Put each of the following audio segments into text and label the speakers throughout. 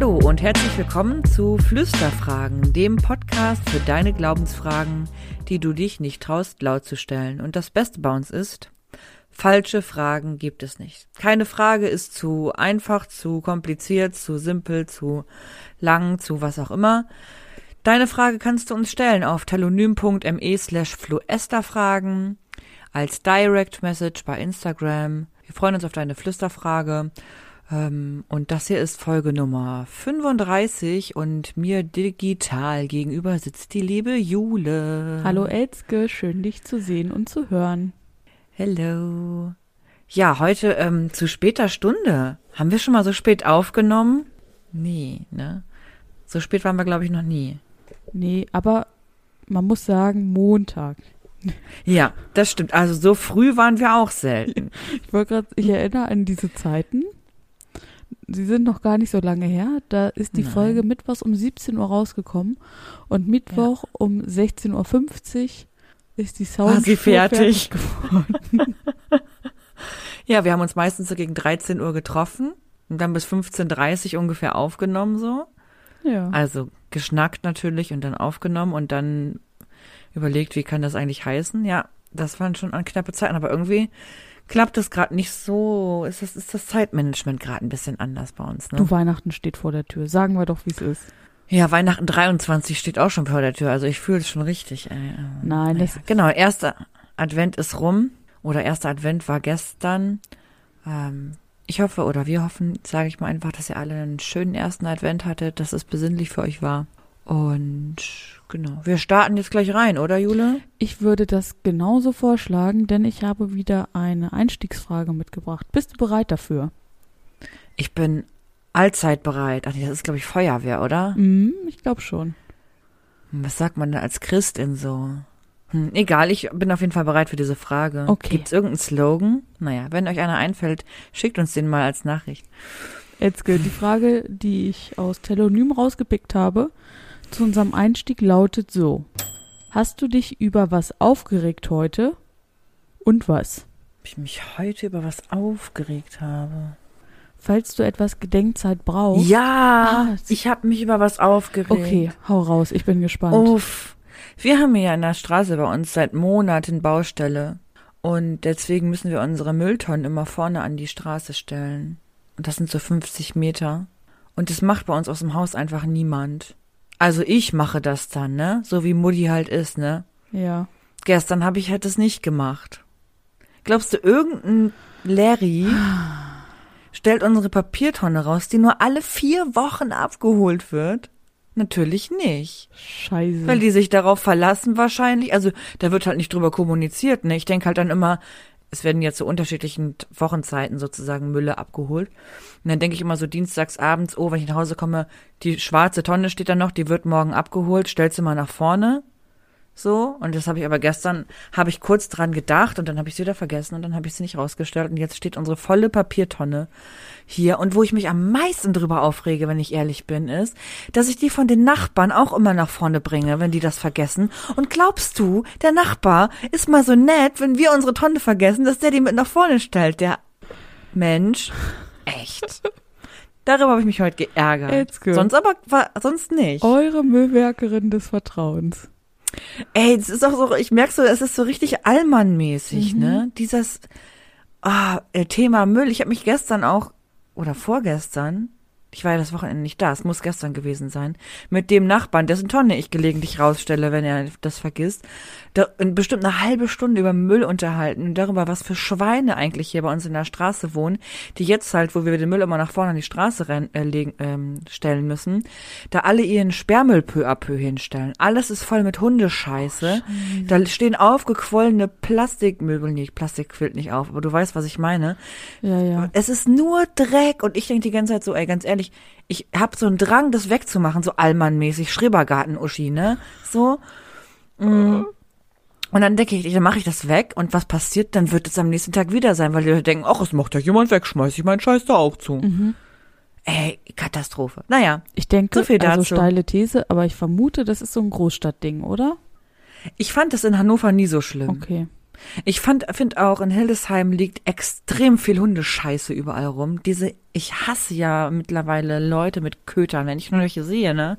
Speaker 1: Hallo und herzlich willkommen zu Flüsterfragen, dem Podcast für deine Glaubensfragen, die du dich nicht traust, laut zu stellen. Und das Beste bei uns ist, falsche Fragen gibt es nicht. Keine Frage ist zu einfach, zu kompliziert, zu simpel, zu lang, zu was auch immer. Deine Frage kannst du uns stellen auf telonym.me slash fluesterfragen, als Direct Message bei Instagram. Wir freuen uns auf deine Flüsterfrage. Ähm, und das hier ist Folge Nummer 35 und mir digital gegenüber sitzt die liebe Jule.
Speaker 2: Hallo Elzke, schön dich zu sehen und zu hören.
Speaker 1: Hello. Ja, heute ähm, zu später Stunde. Haben wir schon mal so spät aufgenommen? Nee, ne? So spät waren wir, glaube ich, noch nie.
Speaker 2: Nee, aber man muss sagen, Montag.
Speaker 1: Ja, das stimmt. Also so früh waren wir auch selten.
Speaker 2: Ich wollte gerade, ich erinnere an diese Zeiten. Sie sind noch gar nicht so lange her. Da ist die
Speaker 1: Nein.
Speaker 2: Folge mittwochs um 17 Uhr rausgekommen und Mittwoch um 16.50 Uhr ist die Sound
Speaker 1: sie fertig?
Speaker 2: geworden.
Speaker 1: Ja, wir haben uns meistens so gegen 13 Uhr getroffen und dann bis 15.30 Uhr ungefähr aufgenommen so.
Speaker 2: Ja.
Speaker 1: Also geschnackt natürlich und dann aufgenommen und dann überlegt, wie kann das eigentlich heißen. Ja, das waren schon an knappe Zeiten, aber irgendwie klappt das gerade nicht so. Ist das, ist das Zeitmanagement gerade ein bisschen anders bei uns, ne?
Speaker 2: Du, Weihnachten steht vor der Tür. Sagen wir doch, wie es ist.
Speaker 1: Ja, Weihnachten 23 steht auch schon vor der Tür, also ich fühle es schon richtig. Ey.
Speaker 2: Nein, das
Speaker 1: Genau, erster Advent ist rum oder erster Advent war gestern. Ähm, ich hoffe oder wir hoffen, sage ich mal einfach, dass ihr alle einen schönen ersten Advent hattet, dass es besinnlich für euch war. Und genau, wir starten jetzt gleich rein, oder Jule?
Speaker 2: Ich würde das genauso vorschlagen, denn ich habe wieder eine Einstiegsfrage mitgebracht. Bist du bereit dafür?
Speaker 1: Ich bin allzeit bereit. Ach nee, das ist glaube ich Feuerwehr, oder?
Speaker 2: Mhm, ich glaube schon.
Speaker 1: Hm, Was sagt man denn als Christin so? Hm, egal, ich bin auf jeden Fall bereit für diese Frage.
Speaker 2: Okay.
Speaker 1: Gibt's irgendeinen Slogan? Naja, wenn euch einer einfällt, schickt uns den mal als Nachricht.
Speaker 2: Etzke, die Frage, die ich aus Telonym rausgepickt habe, zu unserem Einstieg lautet so. Hast du dich über was aufgeregt heute? Und was?
Speaker 1: Ob ich mich heute über was aufgeregt habe.
Speaker 2: Falls du etwas Gedenkzeit brauchst.
Speaker 1: Ja,
Speaker 2: Ah,
Speaker 1: ich habe mich über was aufgeregt.
Speaker 2: Okay, hau raus, ich bin gespannt.
Speaker 1: Uff. Wir haben hier in der Straße bei uns seit Monaten Baustelle. Und deswegen müssen wir unsere Mülltonnen immer vorne an die Straße stellen. Und das sind so 50 Meter. Und das macht bei uns aus dem Haus einfach niemand. Also ich mache das dann, ne? So wie Mutti halt ist, ne?
Speaker 2: Ja.
Speaker 1: Gestern habe ich halt das nicht gemacht. Glaubst du, irgendein Larry stellt unsere Papiertonne raus, die nur alle vier Wochen abgeholt wird? Natürlich nicht.
Speaker 2: Scheiße.
Speaker 1: Weil die sich darauf verlassen wahrscheinlich. Also da wird halt nicht drüber kommuniziert. Ne? Ich denke halt dann immer, es werden ja zu unterschiedlichen Wochenzeiten sozusagen Mülle abgeholt. Und dann denke ich immer so dienstags abends, oh, wenn ich nach Hause komme, die schwarze Tonne steht da noch, die wird morgen abgeholt, stellst du mal nach vorne. So, und das habe ich aber gestern, habe ich kurz dran gedacht und dann habe ich sie wieder vergessen und dann habe ich sie nicht rausgestellt und jetzt steht unsere volle Papiertonne hier. Und wo ich mich am meisten drüber aufrege, wenn ich ehrlich bin, ist, dass ich die von den Nachbarn auch immer nach vorne bringe, wenn die das vergessen. Und glaubst du, der Nachbar ist mal so nett, wenn wir unsere Tonne vergessen, dass der die mit nach vorne stellt, der Mensch. Echt. Darüber habe ich mich heute geärgert.
Speaker 2: Etzke.
Speaker 1: Sonst aber war, sonst nicht.
Speaker 2: Eure Müllwerkerin des Vertrauens.
Speaker 1: Ey, das ist auch so, ich merke so, es ist so richtig Allmann-mäßig, ne? Dieses ah, äh, Thema Müll. Ich habe mich gestern auch, oder vorgestern, ich war ja das Wochenende nicht da, es muss gestern gewesen sein, mit dem Nachbarn, dessen Tonne ich gelegentlich rausstelle, wenn er das vergisst, da, bestimmt eine halbe Stunde über Müll unterhalten und darüber, was für Schweine eigentlich hier bei uns in der Straße wohnen, die jetzt halt, wo wir den Müll immer nach vorne an die Straße rein, äh, legen, ähm, stellen müssen, da alle ihren Sperrmüll peu à peu hinstellen. Alles ist voll mit Hundescheiße. da stehen aufgequollene Plastikmüll, nee, Plastik quillt nicht auf, aber du weißt, was ich meine.
Speaker 2: Ja, ja.
Speaker 1: Es ist nur Dreck und ich denke die ganze Zeit so, ey, ganz ehrlich, ich hab so einen Drang, das wegzumachen, so Allmann-mäßig, Schrebergarten-Uschi, ne? So. Mm. Und dann denke ich, dann mache ich das weg und was passiert? Dann wird es am nächsten Tag wieder sein, weil die Leute denken, ach, es macht ja jemand weg, schmeiß ich meinen Scheiß da auch zu.
Speaker 2: Mhm.
Speaker 1: Ey, Katastrophe. Naja,
Speaker 2: Ich denke,
Speaker 1: So viel
Speaker 2: also
Speaker 1: dazu.
Speaker 2: steile These, aber ich vermute, das ist so ein Großstadtding, oder?
Speaker 1: ich fand das in Hannover nie so schlimm.
Speaker 2: Okay.
Speaker 1: Ich fand, finde auch, in Hildesheim liegt extrem viel Hundescheiße überall rum. Diese, ich hasse ja mittlerweile Leute mit Kötern, wenn ich nur welche sehe, ne?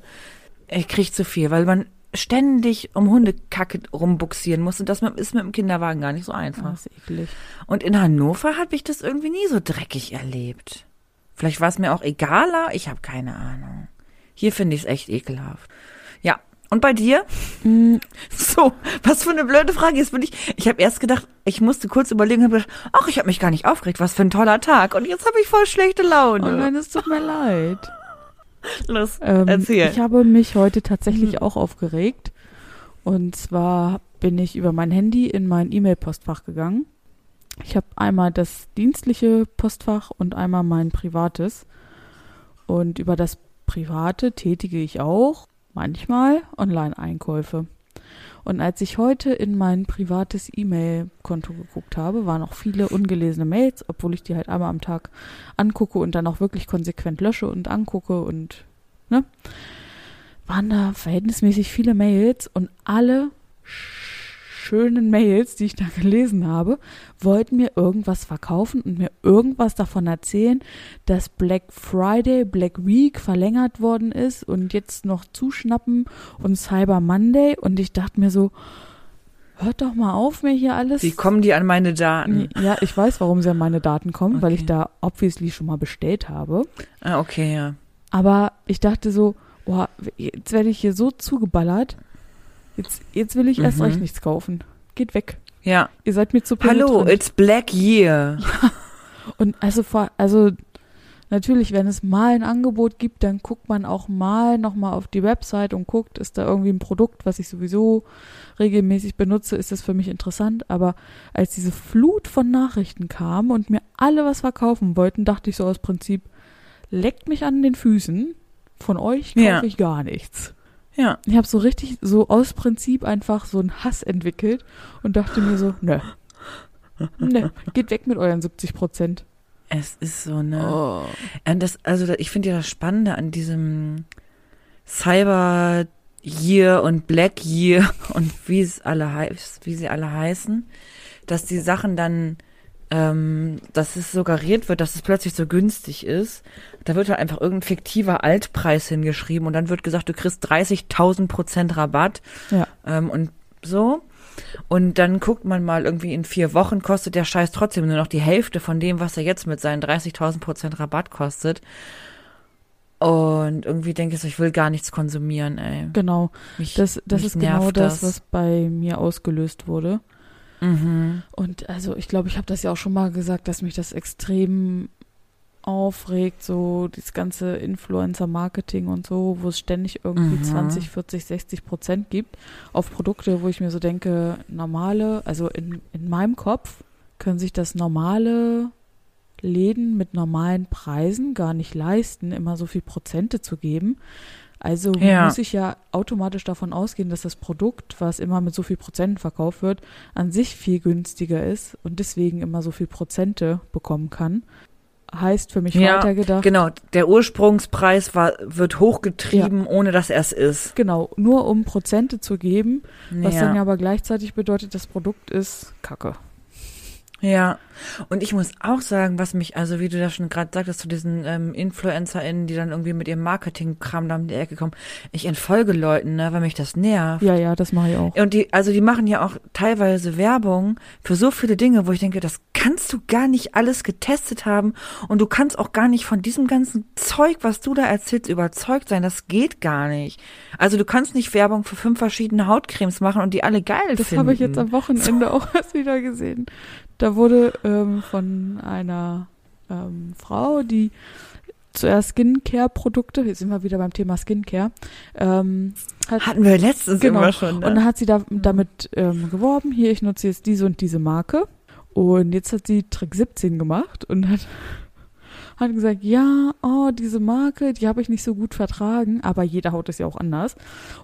Speaker 1: Ich krieg zu viel, weil man ständig um Hundekacke rumbuxieren muss und das ist mit dem Kinderwagen gar nicht so einfach.
Speaker 2: Das ist eklig.
Speaker 1: Und in Hannover habe ich das irgendwie nie so dreckig erlebt. Vielleicht war es mir auch egaler, ich habe keine Ahnung. Hier finde ich es echt ekelhaft. Und bei dir?
Speaker 2: Mm,
Speaker 1: So, was für eine blöde Frage. Jetzt bin ich, ich habe erst gedacht, ich musste kurz überlegen, habe gedacht, ach, ich habe mich gar nicht aufgeregt, was für ein toller Tag. Und jetzt habe ich voll schlechte
Speaker 2: Oh
Speaker 1: Laune.
Speaker 2: nein, es tut mir leid.
Speaker 1: Los,
Speaker 2: Ähm,
Speaker 1: erzähl.
Speaker 2: Ich habe mich heute tatsächlich
Speaker 1: Mhm.
Speaker 2: auch aufgeregt. Und zwar bin ich über mein Handy in mein E-Mail-Postfach gegangen. Ich habe einmal das dienstliche Postfach und einmal mein privates. Und über das private tätige ich auch manchmal Online-Einkäufe. Und als ich heute in mein privates E-Mail-Konto geguckt habe, waren noch viele ungelesene Mails, obwohl ich die halt einmal am Tag angucke und dann auch wirklich konsequent lösche und angucke und ne, waren da verhältnismäßig viele Mails und alle schönen Mails, die ich da gelesen habe, wollten mir irgendwas verkaufen und mir irgendwas davon erzählen, dass Black Friday, Black Week verlängert worden ist und jetzt noch zuschnappen und Cyber Monday und ich dachte mir so, hört doch mal auf, mir hier alles
Speaker 1: Wie kommen die an meine Daten?
Speaker 2: ja, ich weiß, warum sie an meine Daten kommen, weil
Speaker 1: Okay.
Speaker 2: ich da obviously schon mal bestellt habe.
Speaker 1: Ah, okay, ja.
Speaker 2: Aber ich dachte so, boah, jetzt werde ich hier so zugeballert. Jetzt, jetzt will ich erst
Speaker 1: Mhm.
Speaker 2: recht nichts kaufen. Geht weg.
Speaker 1: Ja.
Speaker 2: Ihr seid mir zu
Speaker 1: Hallo, it's Black Year.
Speaker 2: Und also vor, also natürlich, wenn es mal ein Angebot gibt, dann guckt man auch mal nochmal auf die Website und guckt, ist da irgendwie ein Produkt, was ich sowieso regelmäßig benutze, ist das für mich interessant. Aber als diese Flut von Nachrichten kam und mir alle was verkaufen wollten, dachte ich so aus Prinzip, leckt mich an den Füßen, von euch kaufe
Speaker 1: Ja.
Speaker 2: ich gar nichts.
Speaker 1: Ja.
Speaker 2: Ich habe so richtig so aus Prinzip einfach so einen Hass entwickelt und dachte mir so, nö. Nö, geht weg mit euren 70 Prozent.
Speaker 1: Es ist so, ne?
Speaker 2: Oh.
Speaker 1: Und das, also da- ich finde ja das Spannende an diesem Cyber Year und Black Year und wie es alle heißt, wie sie alle heißen, dass die Sachen dann, ähm, dass es suggeriert wird, dass es plötzlich so günstig ist. Da wird halt einfach irgendein fiktiver Altpreis hingeschrieben und dann wird gesagt, du kriegst 30.000 Prozent Rabatt
Speaker 2: Ja.
Speaker 1: ähm, und so. Und dann guckt man mal, irgendwie in vier Wochen kostet der Scheiß trotzdem nur noch die Hälfte von dem, was er jetzt mit seinen 30.000 Prozent Rabatt kostet. Und irgendwie denke ich so, ich will gar nichts konsumieren, ey.
Speaker 2: Genau,
Speaker 1: Mich,
Speaker 2: das, das ist genau
Speaker 1: nervt
Speaker 2: das, was bei mir ausgelöst wurde.
Speaker 1: Mhm.
Speaker 2: Und also ich glaube, ich habe das ja auch schon mal gesagt, dass mich das extrem aufregt, so das ganze Influencer-Marketing und so, wo es ständig irgendwie
Speaker 1: Mhm.
Speaker 2: 20, 40, 60 Prozent gibt auf Produkte, wo ich mir so denke, normale, also in, in meinem Kopf können sich das normale Läden mit normalen Preisen gar nicht leisten, immer so viel Prozente zu geben. Also
Speaker 1: Ja.
Speaker 2: muss ich ja automatisch davon ausgehen, dass das Produkt, was immer mit so viel Prozenten verkauft wird, an sich viel günstiger ist und deswegen immer so viel Prozente bekommen kann. Heißt für mich
Speaker 1: Ja,
Speaker 2: weitergedacht,
Speaker 1: Genau, der Ursprungspreis war, wird hochgetrieben, ohne dass er es ist.
Speaker 2: genau, nur um Prozente zu geben, was dann ja
Speaker 1: ja.
Speaker 2: aber gleichzeitig bedeutet, das Produkt ist Kacke.
Speaker 1: Ja, und ich muss auch sagen, was mich, also wie du das schon gerade sagtest, zu diesen ähm, InfluencerInnen, die dann irgendwie mit ihrem Marketingkram da um die Ecke kommen, ich entfolge Leuten, ne, weil mich das nervt.
Speaker 2: Ja, ja, das mache ich auch.
Speaker 1: Und die, also die machen ja auch teilweise Werbung für so viele Dinge, wo ich denke, das kannst du gar nicht alles getestet haben und du kannst auch gar nicht von diesem ganzen Zeug, was du da erzählst, überzeugt sein. Das geht gar nicht. Also du kannst nicht Werbung für fünf verschiedene Hautcremes machen und die alle geil
Speaker 2: Das
Speaker 1: finden.
Speaker 2: habe ich jetzt am Wochenende auch erst wieder gesehen. Da wurde ähm, von einer ähm, Frau, die zuerst Skincare-Produkte, jetzt sind wir wieder beim Thema Skincare, ähm, hat,
Speaker 1: Hatten wir letztens
Speaker 2: Genau.
Speaker 1: immer schon. Ne?
Speaker 2: und dann hat sie da, damit ähm, geworben, hier, ich nutze jetzt diese und diese Marke. Und jetzt hat sie Trick 17 gemacht und hat, hat gesagt, ja, oh, diese Marke, die habe ich nicht so gut vertragen, aber jede Haut ist ja auch anders.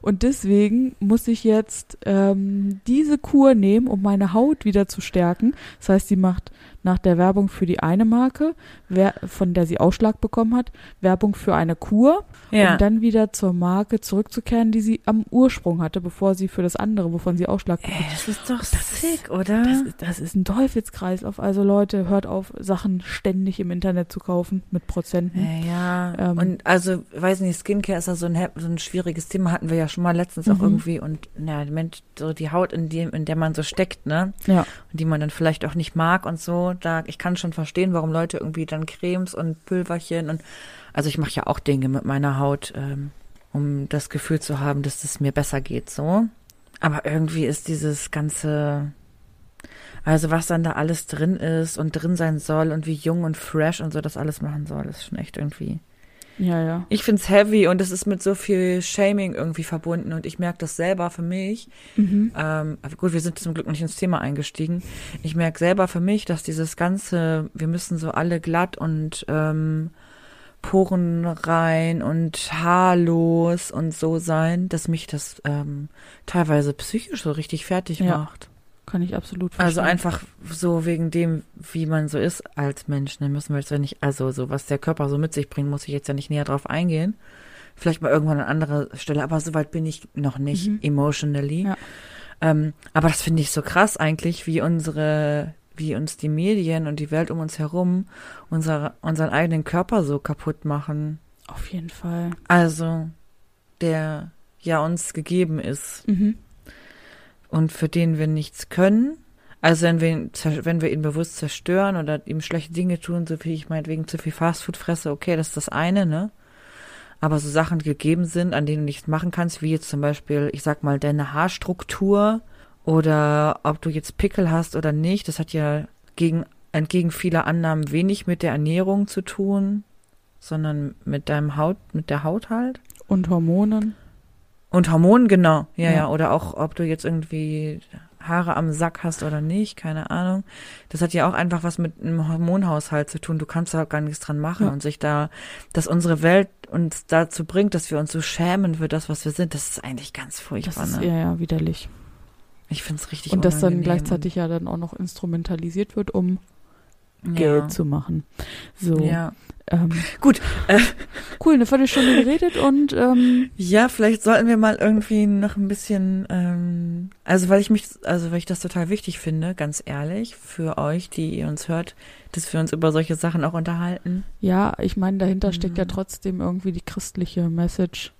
Speaker 2: Und deswegen muss ich jetzt ähm, diese Kur nehmen, um meine Haut wieder zu stärken. Das heißt, sie macht nach der Werbung für die eine Marke, wer, von der sie Ausschlag bekommen hat, Werbung für eine Kur,
Speaker 1: Ja.
Speaker 2: um dann wieder zur Marke zurückzukehren, die sie am Ursprung hatte, bevor sie für das andere, wovon sie Ausschlag bekommen
Speaker 1: Ey, das ist doch
Speaker 2: Das ist-
Speaker 1: sick, oder?
Speaker 2: das, ist- das ist ein Teufelskreislauf. Also Leute, hört auf, Sachen ständig im Internet zu kaufen mit Prozenten.
Speaker 1: Ja, ja.
Speaker 2: Ähm.
Speaker 1: und also, weiß nicht, Skincare ist ja so ein, so ein schwieriges Thema, hatten wir ja schon mal letztens auch
Speaker 2: Mhm.
Speaker 1: irgendwie. Und na, Mensch, so die Haut, in, dem, in der man so steckt, ne?
Speaker 2: Ja.
Speaker 1: Und die man dann vielleicht auch nicht mag und so. Da, ich kann schon verstehen, warum Leute irgendwie dann Cremes und Pülverchen und also ich mache ja auch Dinge mit meiner Haut, ähm, um das Gefühl zu haben, dass es mir besser geht, so. Aber irgendwie ist dieses ganze, also was dann da alles drin ist und drin sein soll und wie jung und fresh und so das alles machen soll, ist schon echt irgendwie.
Speaker 2: Ja, ja.
Speaker 1: Ich find's heavy und es ist mit so viel Shaming irgendwie verbunden und ich merke das selber für mich.
Speaker 2: Mhm.
Speaker 1: Ähm, gut, wir sind zum Glück nicht ins Thema eingestiegen. Ich merke selber für mich, dass dieses ganze, wir müssen so alle glatt und ähm, Poren rein und haarlos und so sein, dass mich das ähm, teilweise psychisch so richtig fertig
Speaker 2: Ja.
Speaker 1: macht.
Speaker 2: Kann ich absolut verstehen.
Speaker 1: Also einfach so wegen dem, wie man so ist als Mensch. Ne, müssen wir jetzt ja nicht, also so was der Körper so mit sich bringt, muss ich jetzt ja nicht näher drauf eingehen. Vielleicht mal irgendwann an anderer Stelle, aber so weit bin ich noch nicht
Speaker 2: Mhm.
Speaker 1: emotionally.
Speaker 2: Ja.
Speaker 1: Ähm, aber das finde ich so krass eigentlich, wie unsere, wie uns die Medien und die Welt um uns herum unser, unseren eigenen Körper so kaputt machen.
Speaker 2: Auf jeden Fall.
Speaker 1: Also, der ja uns gegeben ist
Speaker 2: Mhm.
Speaker 1: Und für den wir nichts können. Also wenn wir, ihn, wenn wir ihn bewusst zerstören oder ihm schlechte Dinge tun, so wie ich meinetwegen zu viel Fastfood fresse, okay, das ist das eine, ne? Aber so Sachen, gegeben sind, an denen du nichts machen kannst, wie jetzt zum Beispiel, ich sag mal, deine Haarstruktur oder ob du jetzt Pickel hast oder nicht, das hat ja gegen, entgegen vieler Annahmen wenig mit der Ernährung zu tun, sondern mit deinem Haut, mit der Haut halt.
Speaker 2: Und Hormonen.
Speaker 1: Und Hormonen, genau. Ja,
Speaker 2: Ja.
Speaker 1: ja, Oder auch, ob du jetzt irgendwie Haare am Sack hast oder nicht, keine Ahnung. Das hat ja auch einfach was mit einem Hormonhaushalt zu tun. Du kannst da gar nichts dran machen
Speaker 2: Ja.
Speaker 1: und sich da, dass unsere Welt uns dazu bringt, dass wir uns so schämen für das, was wir sind, das ist eigentlich ganz
Speaker 2: Das
Speaker 1: furchtbar.
Speaker 2: ist
Speaker 1: Ne?
Speaker 2: ja, ja widerlich.
Speaker 1: Ich find's richtig
Speaker 2: Und das dann gleichzeitig ja dann auch noch instrumentalisiert wird, um Geld
Speaker 1: ja.
Speaker 2: zu machen. So.
Speaker 1: Ja.
Speaker 2: Ähm,
Speaker 1: Gut, äh,
Speaker 2: cool, eine Viertelstunde geredet und ähm,
Speaker 1: Ja, vielleicht sollten wir mal irgendwie noch ein bisschen, ähm, also weil ich mich, also weil ich das total wichtig finde, ganz ehrlich, für euch, die ihr uns hört, dass wir uns über solche Sachen auch unterhalten.
Speaker 2: ja, ich meine, dahinter steckt ja
Speaker 1: Mhm.
Speaker 2: trotzdem irgendwie die christliche Message.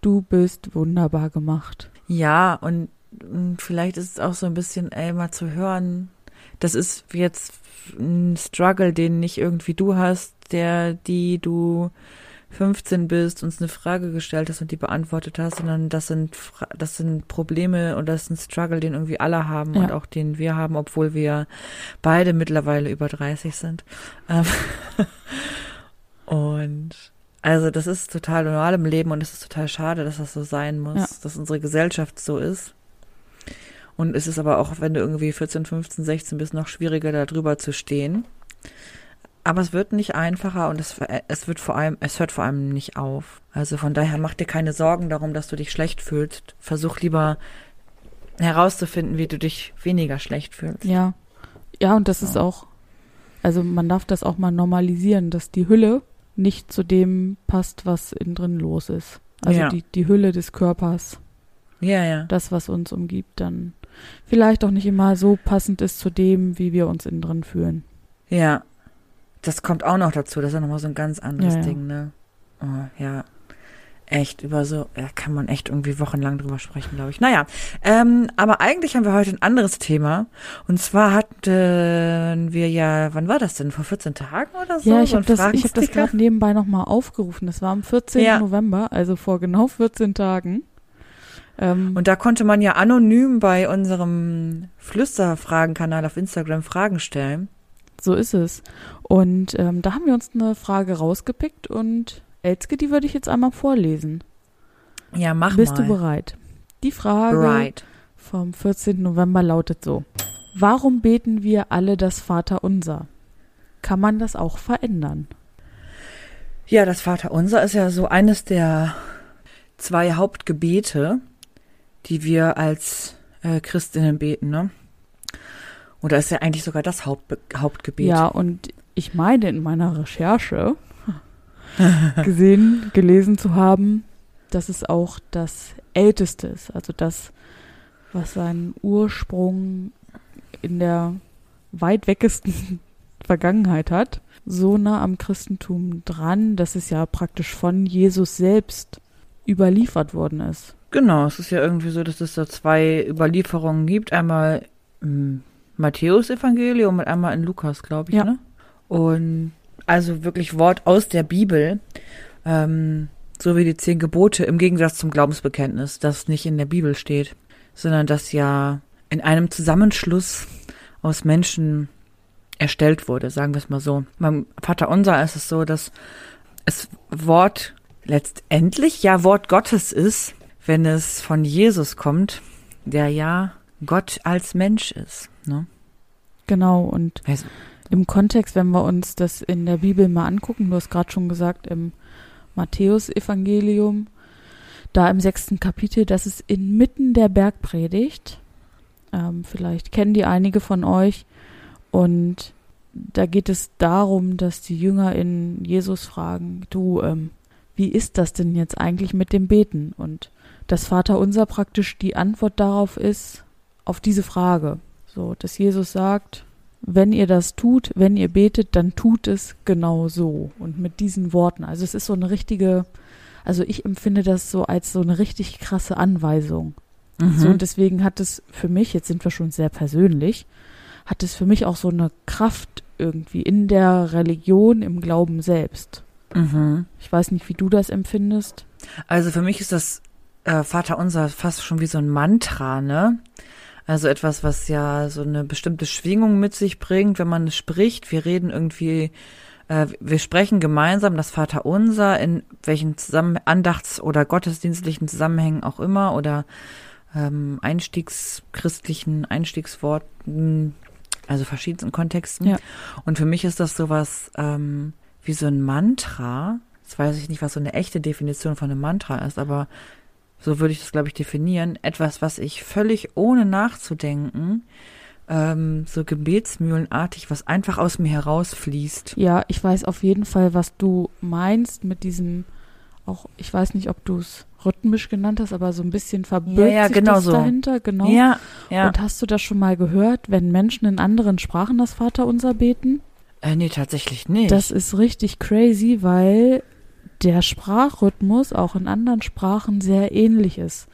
Speaker 2: Du bist wunderbar gemacht.
Speaker 1: Ja, und, und vielleicht ist es auch so ein bisschen, ey, mal zu hören, das ist jetzt ein Struggle, den nicht irgendwie du hast, der, die du 15 bist, uns eine Frage gestellt hast und die beantwortet hast, sondern das sind, Fra- das sind Probleme und das ist ein Struggle, den irgendwie alle haben
Speaker 2: Ja.
Speaker 1: und auch den wir haben, obwohl wir beide mittlerweile über 30 sind. Ähm, und also das ist total normal im Leben und es ist total schade, dass das so sein muss,
Speaker 2: Ja.
Speaker 1: dass unsere Gesellschaft so ist. Und es ist aber auch, wenn du irgendwie 14, 15, 16 bist, noch schwieriger, da drüber zu stehen. Aber es wird nicht einfacher und es, es wird vor allem, es hört vor allem nicht auf. Also von daher mach dir keine Sorgen darum, dass du dich schlecht fühlst. Versuch lieber herauszufinden, wie du dich weniger schlecht fühlst.
Speaker 2: Ja. Ja, und das
Speaker 1: So.
Speaker 2: ist auch, also man darf das auch mal normalisieren, dass die Hülle nicht zu dem passt, was innen drin los ist. Also
Speaker 1: Ja.
Speaker 2: die, die Hülle des Körpers,
Speaker 1: Ja, ja.
Speaker 2: das, was uns umgibt, dann vielleicht auch nicht immer so passend ist zu dem, wie wir uns innen drin fühlen.
Speaker 1: Ja. Das kommt auch noch dazu. Das ist ja nochmal so ein ganz anderes
Speaker 2: Ja, ja.
Speaker 1: Ding, ne? Oh, ja. Echt, über so, ja, kann man echt irgendwie wochenlang drüber sprechen, glaube ich. Naja, ähm, aber eigentlich haben wir heute ein anderes Thema. Und zwar hatten wir ja, wann war das denn? Vor 14 Tagen oder so?
Speaker 2: ja, ich
Speaker 1: so
Speaker 2: habe das, hab das gerade nebenbei nochmal aufgerufen. Das war am 14.
Speaker 1: Ja.
Speaker 2: November, also vor genau 14 Tagen. Ähm,
Speaker 1: Und da konnte man ja anonym bei unserem Flüsterfragenkanal auf Instagram Fragen stellen.
Speaker 2: So ist es. Und ähm, da haben wir uns eine Frage rausgepickt und Elske, die würde ich jetzt einmal vorlesen.
Speaker 1: Ja, mach
Speaker 2: Bist
Speaker 1: mal.
Speaker 2: du bereit? Die Frage
Speaker 1: Right.
Speaker 2: vom 14. November lautet so. Warum beten wir alle das Vaterunser? Kann man das auch verändern?
Speaker 1: Ja, das Vaterunser ist ja so eines der zwei Hauptgebete, die wir als äh, Christinnen beten, ne? Oder ist ja eigentlich sogar das Haupt, Hauptgebet?
Speaker 2: Ja, und ich meine in meiner Recherche gesehen, gelesen zu haben, dass es auch das älteste ist. Also das, was seinen Ursprung in der weit weggesten Vergangenheit hat. So nah am Christentum dran, dass es ja praktisch von Jesus selbst überliefert worden ist.
Speaker 1: Genau, es ist ja irgendwie so, dass es da zwei Überlieferungen gibt. Einmal im Matthäus-Evangelium und einmal in Lukas, glaube ich.
Speaker 2: Ja.
Speaker 1: Ne? Und also wirklich Wort aus der Bibel, ähm, so wie die zehn Gebote, im Gegensatz zum Glaubensbekenntnis, das nicht in der Bibel steht, sondern das ja in einem Zusammenschluss aus Menschen erstellt wurde, sagen wir es mal so. Beim Vater Unser ist es so, dass es Wort letztendlich ja Wort Gottes ist, wenn es von Jesus kommt, der ja Gott als Mensch ist. Ne?
Speaker 2: Genau, und
Speaker 1: Also,
Speaker 2: im Kontext, wenn wir uns das in der Bibel mal angucken, du hast gerade schon gesagt, im Matthäus-Evangelium, da im sechsten Kapitel, das ist inmitten der Bergpredigt. Ähm, vielleicht kennen die einige von euch. Und da geht es darum, dass die Jünger in Jesus fragen, du, ähm, wie ist das denn jetzt eigentlich mit dem Beten? Und das Vaterunser praktisch die Antwort darauf ist, auf diese Frage. So, dass Jesus sagt, wenn ihr das tut, wenn ihr betet, dann tut es genau so. Und mit diesen Worten. Also es ist so eine richtige, also ich empfinde das so als so eine richtig krasse Anweisung.
Speaker 1: mhm.
Speaker 2: So, und deswegen hat es für mich, jetzt sind wir schon sehr persönlich, hat es für mich auch so eine Kraft irgendwie in der Religion, im Glauben selbst.
Speaker 1: mhm.
Speaker 2: Ich weiß nicht, wie du das empfindest.
Speaker 1: Also für mich ist das äh, Vater Unser fast schon wie so ein Mantra, ne? Also etwas, was ja so eine bestimmte Schwingung mit sich bringt, wenn man es spricht. Wir reden irgendwie, äh, wir sprechen gemeinsam das Vater Unser in welchen Zusammen Andachts- oder gottesdienstlichen Zusammenhängen auch immer oder ähm, einstiegschristlichen Einstiegsworten, also verschiedensten Kontexten.
Speaker 2: Ja.
Speaker 1: Und für mich ist das sowas ähm, wie so ein Mantra. Jetzt weiß ich nicht, was so eine echte Definition von einem Mantra ist, aber so würde ich das, glaube ich, definieren. Etwas, was ich völlig ohne nachzudenken, ähm, so gebetsmühlenartig, was einfach aus mir herausfließt.
Speaker 2: Ja, ich weiß auf jeden Fall, was du meinst mit diesem, auch, ich weiß nicht, ob du es rhythmisch genannt hast, aber so ein bisschen verbirgt
Speaker 1: Ja, ja,
Speaker 2: sich
Speaker 1: genau
Speaker 2: das
Speaker 1: so.
Speaker 2: dahinter, genau.
Speaker 1: Ja, ja.
Speaker 2: Und hast du das schon mal gehört, wenn Menschen in anderen Sprachen das Vaterunser beten?
Speaker 1: äh, nee, tatsächlich nicht.
Speaker 2: Das ist richtig crazy, weil der Sprachrhythmus auch in anderen Sprachen sehr ähnlich ist.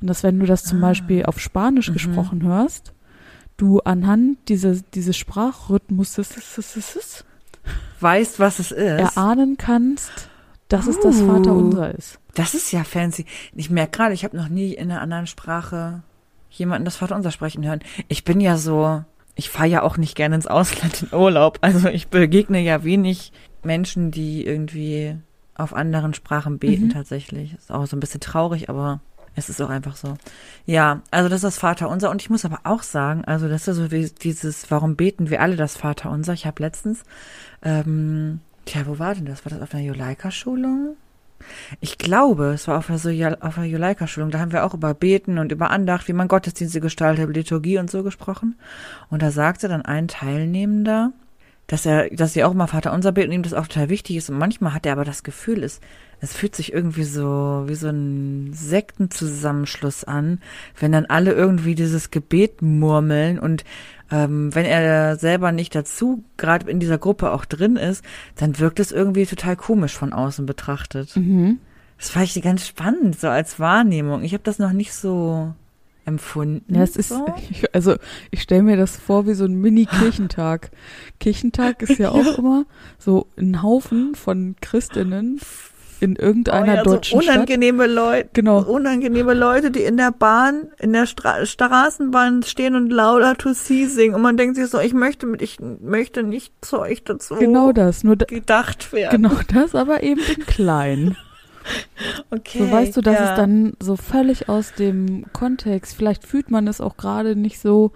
Speaker 2: Und dass wenn du das zum
Speaker 1: Ah.
Speaker 2: Beispiel auf Spanisch
Speaker 1: Mhm.
Speaker 2: gesprochen hörst, du anhand dieses, dieses Sprachrhythmus
Speaker 1: weißt, was es ist.
Speaker 2: erahnen kannst, dass es das
Speaker 1: Uh.
Speaker 2: Vaterunser ist.
Speaker 1: Das ist ja fancy. Ich merke gerade, ich habe noch nie in einer anderen Sprache jemanden das Vaterunser sprechen hören. Ich bin ja so, ich fahre ja auch nicht gerne ins Ausland in Urlaub. Also ich begegne ja wenig Menschen, die irgendwie auf anderen Sprachen beten
Speaker 2: Mhm.
Speaker 1: tatsächlich. Ist auch so ein bisschen traurig, aber es ist auch einfach so. Ja, also das ist das Vaterunser. Und ich muss aber auch sagen, also das ist so wie dieses, warum beten wir alle das Vaterunser? Ich habe letztens, ähm, tja, wo war denn das? War das auf einer Juleika-Schulung? Ich glaube, es war auf einer, so auf einer Juleika-Schulung. Da haben wir auch über Beten und über Andacht, wie man Gottesdienste gestaltet, Liturgie und so gesprochen. Und da sagte dann ein Teilnehmender, dass er, dass sie auch immer Vater unser beten und ihm das auch total wichtig ist. Und manchmal hat er aber das Gefühl, es, es fühlt sich irgendwie so wie so ein Sektenzusammenschluss an, wenn dann alle irgendwie dieses Gebet murmeln und ähm, wenn er selber nicht dazu gerade in dieser Gruppe auch drin ist, dann wirkt es irgendwie total komisch von außen betrachtet.
Speaker 2: Mhm.
Speaker 1: Das fand ich ganz spannend, so als Wahrnehmung. Ich habe das noch nicht so empfunden.
Speaker 2: Ja, es ist,
Speaker 1: so.
Speaker 2: ich, also ich stelle mir das vor wie so ein Mini-Kirchentag. Kirchentag ist ja auch immer so ein Haufen von Christinnen in irgendeiner
Speaker 1: Oh ja,
Speaker 2: deutschen
Speaker 1: so
Speaker 2: Stadt.
Speaker 1: unangenehme Leute,
Speaker 2: Genau.
Speaker 1: unangenehme Leute, die in der Bahn, in der Stra Straßenbahn stehen und lauter to see singen und man denkt sich so, ich möchte mit, ich möchte nicht zu euch dazu
Speaker 2: Genau das, nur da,
Speaker 1: gedacht werden.
Speaker 2: genau das, aber eben in klein.
Speaker 1: Okay.
Speaker 2: So weißt du, dass
Speaker 1: ja.
Speaker 2: es dann so völlig aus dem Kontext, vielleicht fühlt man es auch gerade nicht so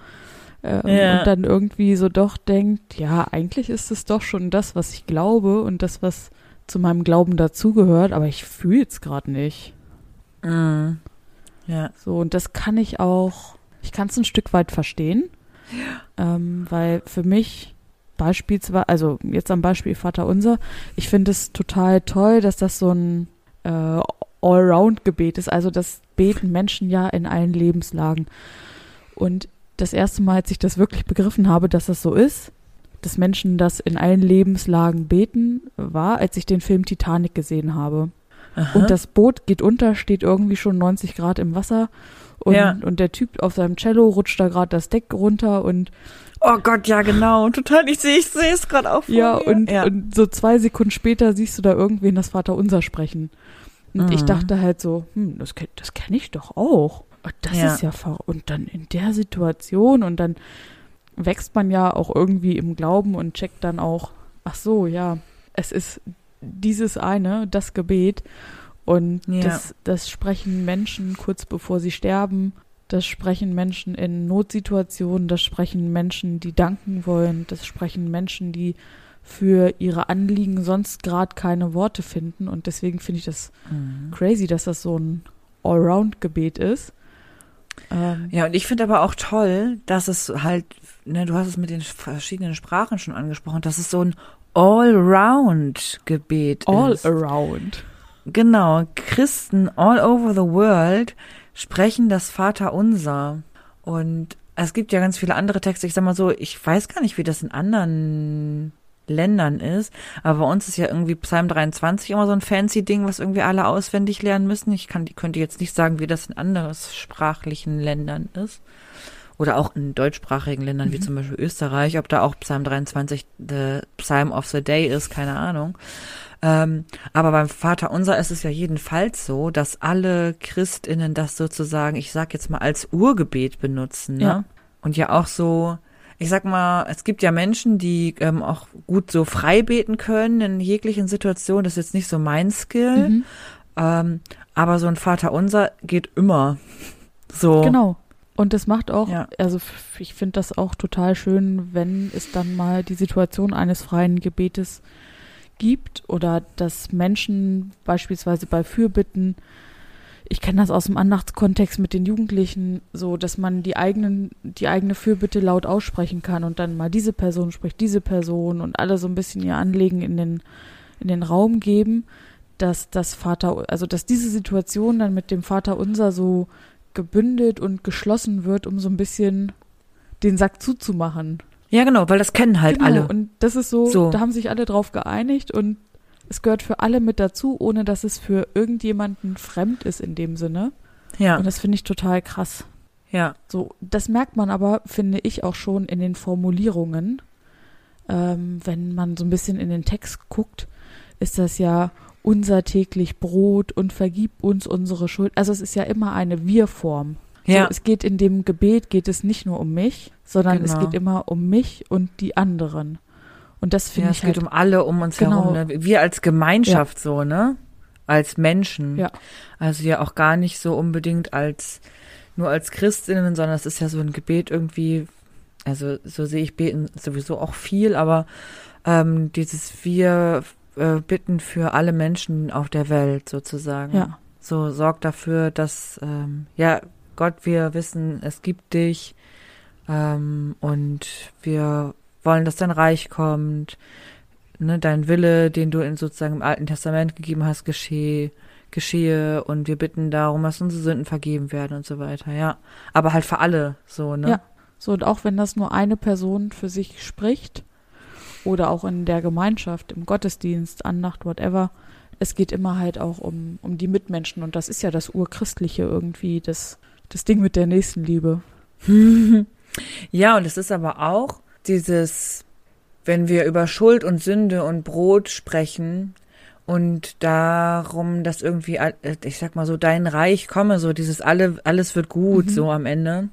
Speaker 2: ähm,
Speaker 1: Ja.
Speaker 2: und dann irgendwie so doch denkt, ja, eigentlich ist es doch schon das, was ich glaube und das, was zu meinem Glauben dazugehört, aber ich fühle es gerade nicht.
Speaker 1: Mm. Ja.
Speaker 2: So, und das kann ich auch, ich kann es ein Stück weit verstehen, Ähm, weil für mich beispielsweise, also jetzt am Beispiel Vater Unser, ich finde es total toll, dass das so ein äh, Allround-Gebet ist. Also das beten Menschen ja in allen Lebenslagen. Und das erste Mal, als ich das wirklich begriffen habe, dass das so ist, dass Menschen das in allen Lebenslagen beten, war, als ich den Film Titanic gesehen habe.
Speaker 1: Aha.
Speaker 2: Und das Boot geht unter, steht irgendwie schon 90 Grad im Wasser. Und,
Speaker 1: Ja.
Speaker 2: und der Typ auf seinem Cello rutscht da gerade das Deck runter und
Speaker 1: Oh Gott, ja genau, total. Ich sehe, ich sehe es gerade auch vor
Speaker 2: ja
Speaker 1: mir.
Speaker 2: und,
Speaker 1: ja.
Speaker 2: und so zwei Sekunden später siehst du da irgendwen das Vaterunser sprechen. Und ich
Speaker 1: Mhm.
Speaker 2: dachte halt so, hm, das, das kenne ich doch auch. Und das
Speaker 1: Ja.
Speaker 2: ist ja ver und dann in der Situation und dann wächst man ja auch irgendwie im Glauben und checkt dann auch, ach so, ja, es ist dieses eine, das Gebet und
Speaker 1: Ja.
Speaker 2: das, das sprechen Menschen kurz bevor sie sterben. Das sprechen Menschen in Notsituationen, das sprechen Menschen, die danken wollen, das sprechen Menschen, die für ihre Anliegen sonst gerade keine Worte finden. Und deswegen finde ich das
Speaker 1: Mhm.
Speaker 2: crazy, dass das so ein Allround-Gebet ist. Ähm,
Speaker 1: Ja, und ich finde aber auch toll, dass es halt, ne, du hast es mit den verschiedenen Sprachen schon angesprochen, dass es so ein Allround-Gebet
Speaker 2: all
Speaker 1: ist.
Speaker 2: around.
Speaker 1: Genau, Christen all over the world sprechen das Vaterunser. Und es gibt ja ganz viele andere Texte. Ich sag mal so, ich weiß gar nicht, wie das in anderen Ländern ist, aber bei uns ist ja irgendwie Psalm 23 immer so ein fancy Ding, was irgendwie alle auswendig lernen müssen. Ich kann, könnte jetzt nicht sagen, wie das in anderen sprachlichen Ländern ist. Oder auch in deutschsprachigen Ländern, wie
Speaker 2: Mhm.
Speaker 1: zum Beispiel Österreich, ob da auch Psalm 23 the Psalm of the Day ist, keine Ahnung. Ähm, aber beim Vater Unser ist es ja jedenfalls so, dass alle Christinnen das sozusagen, ich sag jetzt mal, als Urgebet benutzen. Ne?
Speaker 2: Ja.
Speaker 1: Und ja auch so, ich sag mal, es gibt ja Menschen, die ähm, auch gut so frei beten können in jeglichen Situationen. Das ist jetzt nicht so mein Skill.
Speaker 2: Mhm.
Speaker 1: Ähm, aber so ein Vater Unser geht immer. So.
Speaker 2: Genau. Und das macht auch,
Speaker 1: Ja.
Speaker 2: also ich finde das auch total schön, wenn es dann mal die Situation eines freien Gebetes gibt oder dass Menschen beispielsweise bei Fürbitten, ich kenne das aus dem Andachtskontext mit den Jugendlichen, so dass man die eigenen, die eigene Fürbitte laut aussprechen kann und dann mal diese Person spricht diese Person und alle so ein bisschen ihr Anliegen in den, in den Raum geben, dass das Vater, also dass diese Situation dann mit dem Vater unser so gebündelt und geschlossen wird, um so ein bisschen den Sack zuzumachen.
Speaker 1: Ja, genau, weil das kennen halt
Speaker 2: genau.
Speaker 1: alle.
Speaker 2: Und das ist so,
Speaker 1: So.
Speaker 2: da haben sich alle drauf geeinigt und es gehört für alle mit dazu, ohne dass es für irgendjemanden fremd ist in dem Sinne.
Speaker 1: Ja,
Speaker 2: Und das finde ich total krass.
Speaker 1: ja.
Speaker 2: So, das merkt man aber, finde ich, auch schon in den Formulierungen. Ähm, wenn man so ein bisschen in den Text guckt, ist das ja unser täglich Brot und vergib uns unsere Schuld. Also es ist ja immer eine Wir-Form.
Speaker 1: Ja.
Speaker 2: So, es geht in dem Gebet geht es nicht nur um mich, sondern es
Speaker 1: Genau.
Speaker 2: geht immer um mich und die anderen. Und das finde
Speaker 1: Ja,
Speaker 2: ich
Speaker 1: es geht
Speaker 2: halt,
Speaker 1: um alle um uns
Speaker 2: Genau.
Speaker 1: herum. Ne? Wir als Gemeinschaft so, ne? Als Menschen.
Speaker 2: Ja.
Speaker 1: Also ja auch gar nicht so unbedingt als nur als Christinnen, sondern es ist ja so ein Gebet irgendwie, also so sehe ich beten sowieso auch viel, aber ähm, dieses wir äh, bitten für alle Menschen auf der Welt sozusagen.
Speaker 2: ja,
Speaker 1: So sorgt dafür, dass ähm, ja Gott, wir wissen, es gibt dich ähm, und wir wollen, dass dein Reich kommt, ne, dein Wille, den du in sozusagen im Alten Testament gegeben hast, geschehe, geschehe und wir bitten darum, dass unsere Sünden vergeben werden und so weiter, ja. Aber halt für alle so, ne?
Speaker 2: Ja. So, und auch wenn das nur eine Person für sich spricht oder auch in der Gemeinschaft, im Gottesdienst, Andacht, whatever, es geht immer halt auch um, um die Mitmenschen. Und das ist ja das Urchristliche irgendwie, das, das Ding mit der Nächstenliebe.
Speaker 1: Ja, und es ist aber auch dieses, wenn wir über Schuld und Sünde und Brot sprechen und darum, dass irgendwie, äh, ich sag mal so, dein Reich komme, so dieses alle, alles wird gut,
Speaker 2: Mhm.
Speaker 1: so am Ende,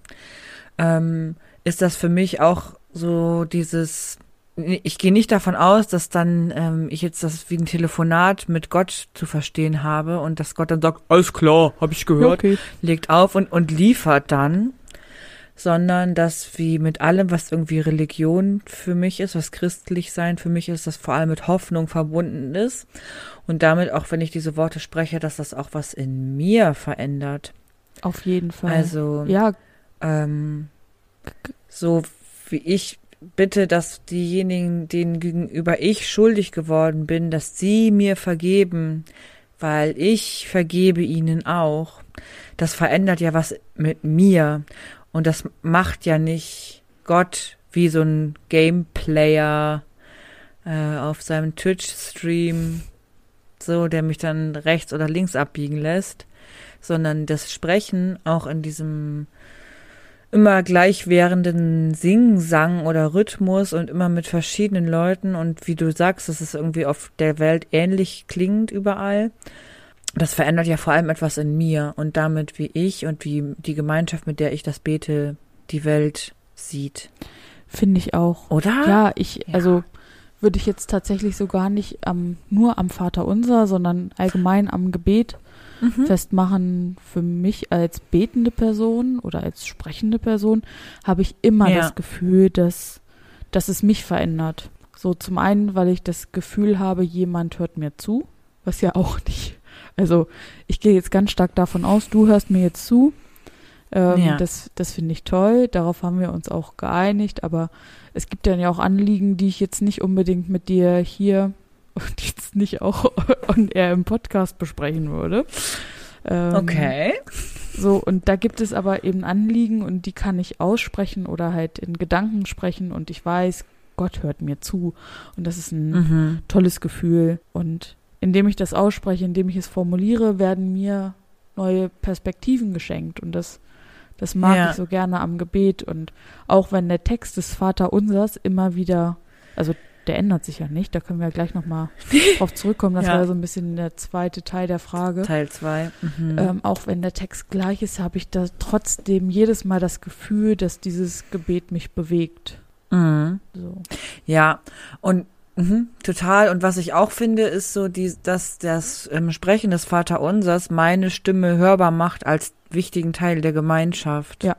Speaker 1: ähm, ist das für mich auch so dieses, ich gehe nicht davon aus, dass dann ähm, ich jetzt das wie ein Telefonat mit Gott zu verstehen habe und dass Gott dann sagt, alles klar, habe ich gehört
Speaker 2: okay.
Speaker 1: legt auf und, und liefert dann, sondern dass wie mit allem, was irgendwie Religion für mich ist, was christlich sein für mich ist, das vor allem mit Hoffnung verbunden ist und damit auch, wenn ich diese Worte spreche, dass das auch was in mir verändert.
Speaker 2: Auf jeden Fall.
Speaker 1: Also
Speaker 2: ja,
Speaker 1: ähm, so wie ich bitte, dass diejenigen, denen gegenüber ich schuldig geworden bin, dass sie mir vergeben, weil ich vergebe ihnen auch. Das verändert ja was mit mir. Und das macht ja nicht Gott wie so ein Gameplayer äh, auf seinem Twitch-Stream, so, der mich dann rechts oder links abbiegen lässt, sondern das Sprechen auch in diesem immer gleichwährenden Sing-Sang oder Rhythmus und immer mit verschiedenen Leuten und wie du sagst, dass es irgendwie auf der Welt ähnlich klingt überall. Das verändert ja vor allem etwas in mir und damit, wie ich und wie die Gemeinschaft, mit der ich das bete, die Welt sieht.
Speaker 2: Finde ich auch.
Speaker 1: Oder?
Speaker 2: Ja, ich, ja. also würde ich jetzt tatsächlich so gar nicht am, nur am Vater unser, sondern allgemein am Gebet mhm. festmachen. Für mich als betende Person oder als sprechende Person habe ich immer ja. das Gefühl, dass, dass es mich verändert. So zum einen, weil ich das Gefühl habe, jemand hört mir zu, was ja auch nicht. Also ich gehe jetzt ganz stark davon aus, du hörst mir jetzt zu. Ähm, ja. Das, das finde ich toll. Darauf haben wir uns auch geeinigt. Aber es gibt dann ja auch Anliegen, die ich jetzt nicht unbedingt mit dir hier und jetzt nicht auch und eher im Podcast besprechen würde.
Speaker 1: Ähm, okay.
Speaker 2: So, und da gibt es aber eben Anliegen und die kann ich aussprechen oder halt in Gedanken sprechen und ich weiß, Gott hört mir zu und das ist ein mhm. tolles Gefühl und indem ich das ausspreche, indem ich es formuliere, werden mir neue Perspektiven geschenkt und das das mag ja. ich so gerne am Gebet und auch wenn der Text des Vaterunsers immer wieder, also der ändert sich ja nicht. Da können wir ja gleich nochmal drauf zurückkommen. Das ja. war so ein bisschen der zweite Teil der Frage.
Speaker 1: Teil zwei.
Speaker 2: Mhm. Ähm, auch wenn der Text gleich ist, habe ich da trotzdem jedes Mal das Gefühl, dass dieses Gebet mich bewegt.
Speaker 1: Mhm. So. Ja, und Mhm, total. Und was ich auch finde, ist so, die, dass das ähm, Sprechen des Vaterunsers meine Stimme hörbar macht als wichtigen Teil der Gemeinschaft.
Speaker 2: Ja.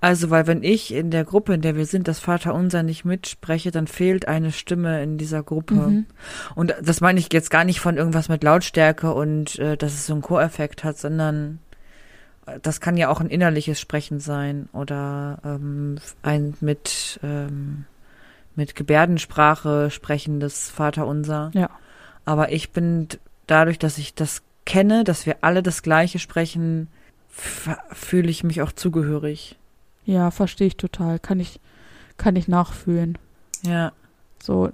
Speaker 1: Also, weil wenn ich in der Gruppe, in der wir sind, das Vaterunser nicht mitspreche, dann fehlt eine Stimme in dieser Gruppe. Mhm. Und das meine ich jetzt gar nicht von irgendwas mit Lautstärke und äh, dass es so einen Choreffekt hat, sondern äh, das kann ja auch ein innerliches Sprechen sein oder ähm, ein mit ähm, mit Gebärdensprache sprechendes Vaterunser.
Speaker 2: Ja.
Speaker 1: Aber ich bin dadurch, dass ich das kenne, dass wir alle das Gleiche sprechen, fühle ich mich auch zugehörig.
Speaker 2: Ja, verstehe ich total. Kann ich, kann ich nachfühlen.
Speaker 1: Ja.
Speaker 2: So.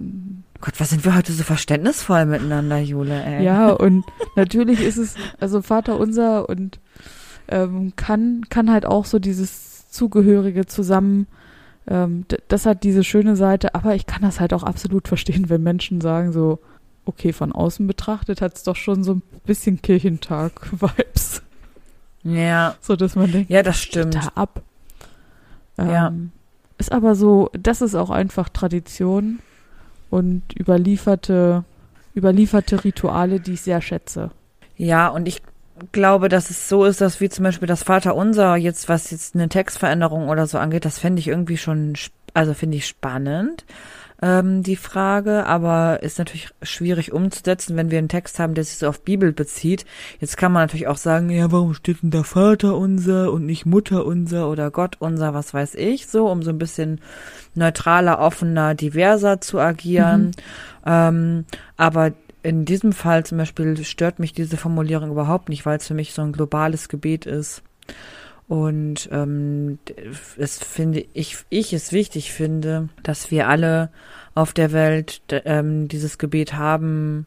Speaker 1: Gott, was sind wir heute so verständnisvoll miteinander, Jule, ey.
Speaker 2: Ja, und natürlich ist es, also Vater unser und ähm, kann, kann halt auch so dieses Zugehörige zusammen, ähm, das hat diese schöne Seite, aber ich kann das halt auch absolut verstehen, wenn Menschen sagen so, okay, von außen betrachtet hat es doch schon so ein bisschen Kirchentag-Vibes.
Speaker 1: Ja.
Speaker 2: So, dass man denkt,
Speaker 1: ja, das stimmt.
Speaker 2: Da ab.
Speaker 1: Ähm, ja.
Speaker 2: Ist aber so, das ist auch einfach Tradition und überlieferte, überlieferte Rituale, die ich sehr schätze.
Speaker 1: Ja, und ich glaube, dass es so ist, dass wie zum Beispiel das Vaterunser jetzt, was jetzt eine Textveränderung oder so angeht, das fände ich irgendwie schon, also finde ich spannend ähm, die Frage, aber ist natürlich schwierig umzusetzen, wenn wir einen Text haben, der sich so auf Bibel bezieht. Jetzt kann man natürlich auch sagen, ja, warum steht denn da Vater unser und nicht Mutter unser oder Gott unser, was weiß ich, so, um so ein bisschen neutraler, offener, diverser zu agieren. Mhm. Ähm, aber in diesem Fall zum Beispiel stört mich diese Formulierung überhaupt nicht, weil es für mich so ein globales Gebet ist. Und ähm, es finde ich, ich es wichtig finde, dass wir alle auf der Welt ähm, dieses Gebet haben,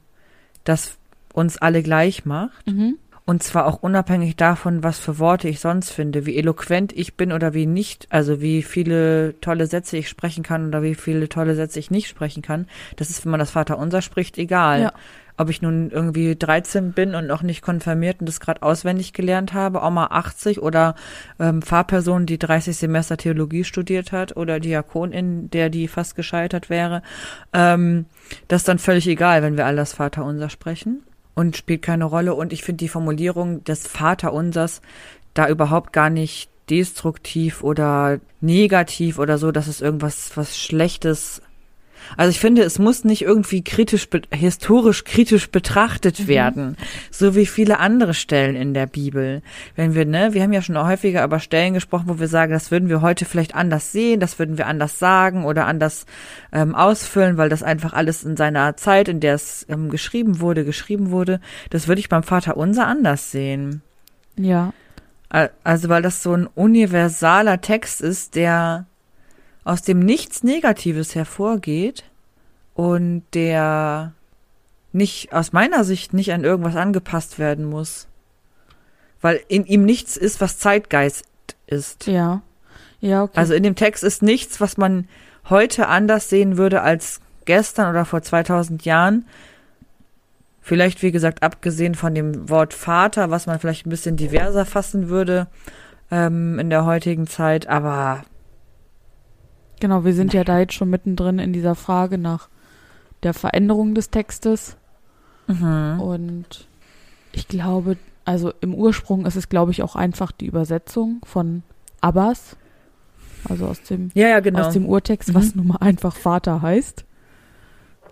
Speaker 1: das uns alle gleich macht. Mhm. Und zwar auch unabhängig davon, was für Worte ich sonst finde, wie eloquent ich bin oder wie nicht, also wie viele tolle Sätze ich sprechen kann oder wie viele tolle Sätze ich nicht sprechen kann. Das ist, wenn man das Vaterunser spricht, egal. Ja ob ich nun irgendwie 13 bin und noch nicht konfirmiert und das gerade auswendig gelernt habe, Oma 80 oder ähm, Fahrperson, die 30 Semester Theologie studiert hat oder Diakonin, der die fast gescheitert wäre. Ähm, das ist dann völlig egal, wenn wir all das Vaterunser sprechen und spielt keine Rolle. Und ich finde die Formulierung des Vaterunsers da überhaupt gar nicht destruktiv oder negativ oder so, dass es irgendwas was Schlechtes Also ich finde, es muss nicht irgendwie kritisch, historisch kritisch betrachtet mhm. werden, so wie viele andere Stellen in der Bibel. Wenn wir, ne, wir haben ja schon häufiger über Stellen gesprochen, wo wir sagen, das würden wir heute vielleicht anders sehen, das würden wir anders sagen oder anders ähm, ausfüllen, weil das einfach alles in seiner Zeit, in der es ähm, geschrieben wurde, geschrieben wurde. Das würde ich beim Vater Unser anders sehen.
Speaker 2: Ja.
Speaker 1: Also weil das so ein universaler Text ist, der aus dem nichts Negatives hervorgeht und der nicht, aus meiner Sicht, nicht an irgendwas angepasst werden muss. Weil in ihm nichts ist, was Zeitgeist ist.
Speaker 2: Ja. Ja, okay.
Speaker 1: Also in dem Text ist nichts, was man heute anders sehen würde als gestern oder vor 2000 Jahren. Vielleicht, wie gesagt, abgesehen von dem Wort Vater, was man vielleicht ein bisschen diverser fassen würde ähm, in der heutigen Zeit, aber
Speaker 2: Genau, wir sind ja da jetzt schon mittendrin in dieser Frage nach der Veränderung des Textes. Mhm. Und ich glaube, also im Ursprung ist es, glaube ich, auch einfach die Übersetzung von Abbas. Also aus dem,
Speaker 1: ja, ja, genau.
Speaker 2: aus dem Urtext, mhm. was nun mal einfach Vater heißt.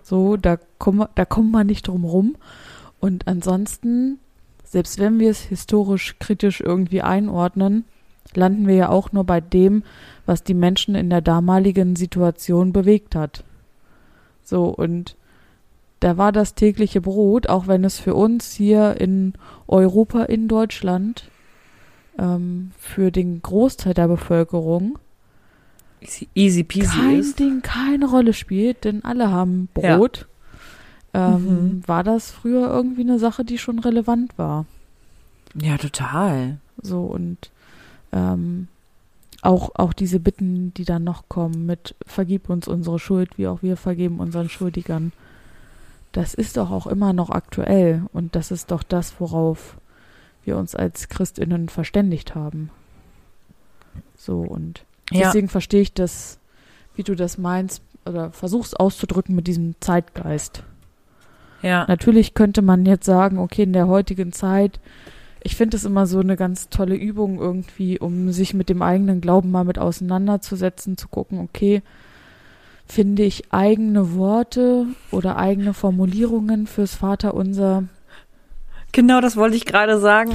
Speaker 2: So, da kommen, da kommen wir nicht drum rum. Und ansonsten, selbst wenn wir es historisch kritisch irgendwie einordnen, landen wir ja auch nur bei dem, was die Menschen in der damaligen Situation bewegt hat. So, und da war das tägliche Brot, auch wenn es für uns hier in Europa, in Deutschland, ähm, für den Großteil der Bevölkerung
Speaker 1: easy peasy
Speaker 2: kein
Speaker 1: ist.
Speaker 2: Ding keine Rolle spielt, denn alle haben Brot. Ja. Ähm, mhm. War das früher irgendwie eine Sache, die schon relevant war?
Speaker 1: Ja, total.
Speaker 2: So und ähm, auch, auch diese Bitten, die dann noch kommen mit vergib uns unsere Schuld, wie auch wir vergeben unseren Schuldigern, das ist doch auch immer noch aktuell und das ist doch das, worauf wir uns als Christinnen verständigt haben. So und deswegen ja. verstehe ich das, wie du das meinst oder versuchst auszudrücken mit diesem Zeitgeist.
Speaker 1: Ja.
Speaker 2: Natürlich könnte man jetzt sagen, okay, in der heutigen Zeit ich finde es immer so eine ganz tolle Übung irgendwie, um sich mit dem eigenen Glauben mal mit auseinanderzusetzen, zu gucken, okay, finde ich eigene Worte oder eigene Formulierungen fürs Vaterunser.
Speaker 1: Genau, das wollte ich gerade sagen.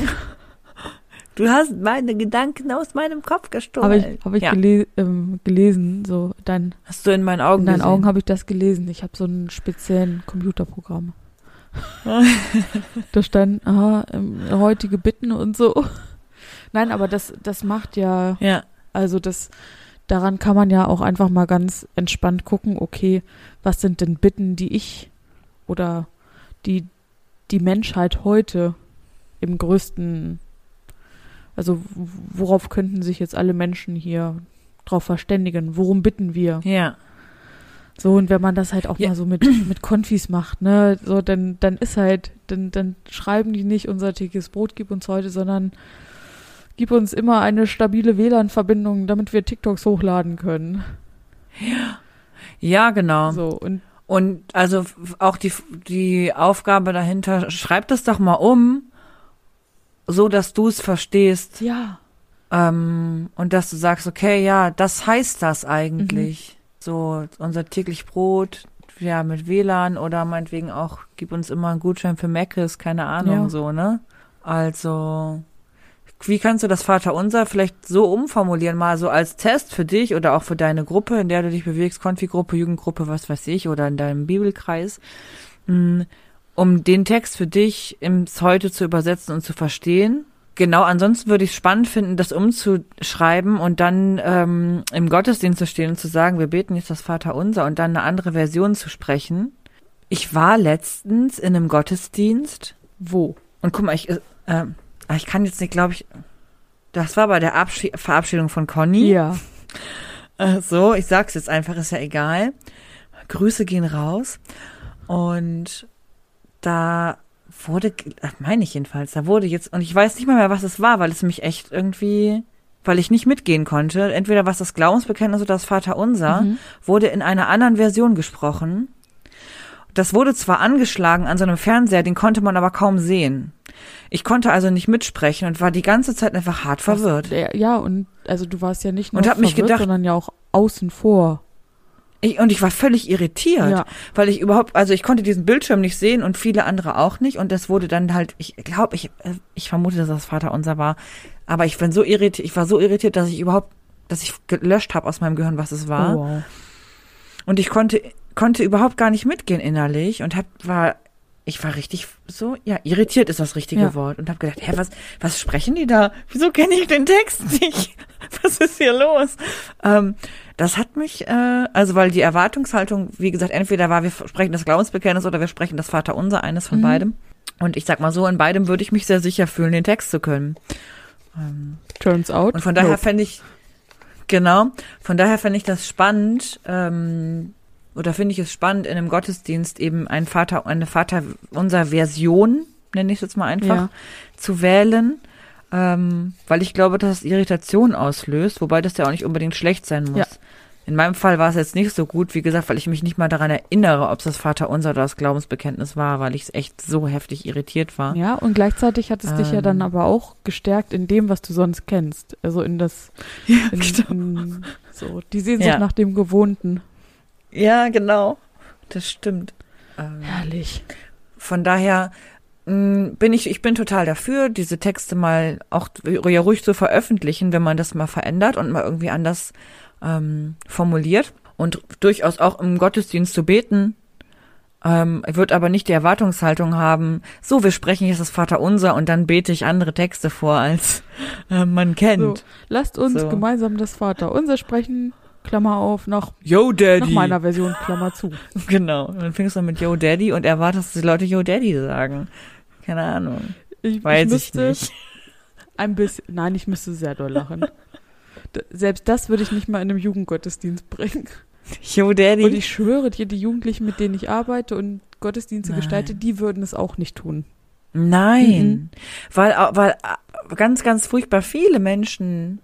Speaker 1: Du hast meine Gedanken aus meinem Kopf gestohlen.
Speaker 2: Habe ich, hab ich ja. gele ähm, gelesen, so dann.
Speaker 1: Hast du in meinen Augen
Speaker 2: In deinen gesehen? Augen habe ich das gelesen. Ich habe so einen speziellen Computerprogramm da stand, aha, ähm, heutige Bitten und so. Nein, aber das, das macht ja,
Speaker 1: ja,
Speaker 2: also das, daran kann man ja auch einfach mal ganz entspannt gucken, okay, was sind denn Bitten, die ich oder die, die Menschheit heute im größten, also worauf könnten sich jetzt alle Menschen hier drauf verständigen? Worum bitten wir?
Speaker 1: Ja.
Speaker 2: So, und wenn man das halt auch ja. mal so mit, mit Konfis macht, ne, so, dann, dann ist halt, dann, dann schreiben die nicht unser tägliches Brot gib uns heute, sondern gib uns immer eine stabile WLAN-Verbindung, damit wir TikToks hochladen können.
Speaker 1: Ja. Ja, genau.
Speaker 2: So, und
Speaker 1: und also auch die, die Aufgabe dahinter, schreib das doch mal um, so dass du es verstehst.
Speaker 2: Ja.
Speaker 1: Ähm, und dass du sagst, okay, ja, das heißt das eigentlich. Mhm so unser täglich Brot, ja, mit WLAN oder meinetwegen auch, gib uns immer einen Gutschein für Meckes, keine Ahnung, ja. so, ne? Also, wie kannst du das Vaterunser vielleicht so umformulieren, mal so als Test für dich oder auch für deine Gruppe, in der du dich bewegst, Konfigruppe, Jugendgruppe, was weiß ich, oder in deinem Bibelkreis, mm, um den Text für dich ins Heute zu übersetzen und zu verstehen Genau, ansonsten würde ich es spannend finden, das umzuschreiben und dann ähm, im Gottesdienst zu stehen und zu sagen, wir beten jetzt das Vaterunser und dann eine andere Version zu sprechen. Ich war letztens in einem Gottesdienst.
Speaker 2: Wo?
Speaker 1: Und guck mal, ich, äh, äh, ich kann jetzt nicht, glaube ich, das war bei der Abschied Verabschiedung von Conny.
Speaker 2: Ja.
Speaker 1: Äh, so, ich sag's jetzt einfach, ist ja egal. Grüße gehen raus. Und da wurde, meine ich jedenfalls, da wurde jetzt, und ich weiß nicht mal mehr, was es war, weil es mich echt irgendwie, weil ich nicht mitgehen konnte, entweder was das Glaubensbekenntnis oder das Vaterunser, mhm. wurde in einer anderen Version gesprochen. Das wurde zwar angeschlagen an so einem Fernseher, den konnte man aber kaum sehen. Ich konnte also nicht mitsprechen und war die ganze Zeit einfach hart verwirrt.
Speaker 2: Ja, und also du warst ja nicht nur
Speaker 1: und hab
Speaker 2: verwirrt,
Speaker 1: mich gedacht,
Speaker 2: sondern ja auch außen vor.
Speaker 1: Ich, und ich war völlig irritiert,
Speaker 2: Ja.
Speaker 1: weil ich überhaupt, also ich konnte diesen Bildschirm nicht sehen und viele andere auch nicht. Und das wurde dann halt, ich glaube, ich, äh, ich vermute, dass das Vater unser war. Aber ich bin so irritiert, ich war so irritiert, dass ich überhaupt, dass ich gelöscht habe aus meinem Gehirn, was es war.
Speaker 2: Oh, wow.
Speaker 1: Und ich konnte, konnte überhaupt gar nicht mitgehen innerlich und hab, war, ich war richtig so, ja, irritiert ist das richtige
Speaker 2: Ja.
Speaker 1: Wort und habe gedacht, hä, was, was sprechen die da? Wieso kenne ich den Text nicht? Was ist hier los? Ähm, das hat mich, äh, also weil die Erwartungshaltung, wie gesagt, entweder war, wir sprechen das Glaubensbekenntnis oder wir sprechen das Vaterunser, eines von
Speaker 2: Mhm.
Speaker 1: beidem. Und ich sag mal so, in beidem würde ich mich sehr sicher fühlen, den Text zu können.
Speaker 2: Turns out.
Speaker 1: Und von daher
Speaker 2: no.
Speaker 1: fände ich, genau, von daher fände ich das spannend, ähm, oder finde ich es spannend, in einem Gottesdienst eben ein Vater, eine Vater unserer Version, nenne ich es jetzt mal einfach,
Speaker 2: Ja.
Speaker 1: zu wählen, ähm, weil ich glaube, dass es Irritation auslöst, wobei das ja auch nicht unbedingt schlecht sein muss.
Speaker 2: Ja.
Speaker 1: In meinem Fall war es jetzt nicht so gut, wie gesagt, weil ich mich nicht mal daran erinnere, ob es das Vater unser oder das Glaubensbekenntnis war, weil ich echt so heftig irritiert war.
Speaker 2: Ja, und gleichzeitig hat es dich ja dann
Speaker 1: Ähm.
Speaker 2: aber auch gestärkt in dem, was du sonst kennst. Also in das, in, in so, die Sehnsucht
Speaker 1: Ja.
Speaker 2: nach dem Gewohnten.
Speaker 1: Ja, genau. Das stimmt. Ähm,
Speaker 2: Herrlich.
Speaker 1: Von daher mh, bin ich, ich bin total dafür, diese Texte mal auch ja ruhig zu veröffentlichen, wenn man das mal verändert und mal irgendwie anders ähm, formuliert und durchaus auch im Gottesdienst zu beten. Ähm, würde aber nicht die Erwartungshaltung haben, so, wir sprechen jetzt das Vaterunser und dann bete ich andere Texte vor, als äh, man kennt.
Speaker 2: So, lasst uns
Speaker 1: So.
Speaker 2: gemeinsam das Vater unser sprechen, Klammer auf, nach,
Speaker 1: Yo, Daddy.
Speaker 2: nach meiner Version, Klammer zu.
Speaker 1: Genau. Und dann fängst du mit Yo, Daddy und erwartest, dass die Leute Yo, Daddy sagen. Keine Ahnung.
Speaker 2: Ich,
Speaker 1: Weiß
Speaker 2: ich
Speaker 1: ich
Speaker 2: müsste
Speaker 1: nicht.
Speaker 2: ein bisschen, nein, ich müsste sehr doll lachen. Selbst das würde ich nicht mal in einem Jugendgottesdienst bringen.
Speaker 1: Yo, Daddy.
Speaker 2: Und ich schwöre dir, die Jugendlichen, mit denen ich arbeite und Gottesdienste
Speaker 1: Nein.
Speaker 2: gestalte, die würden es auch nicht tun.
Speaker 1: Nein,
Speaker 2: Mhm.
Speaker 1: weil, weil ganz, ganz furchtbar viele Menschen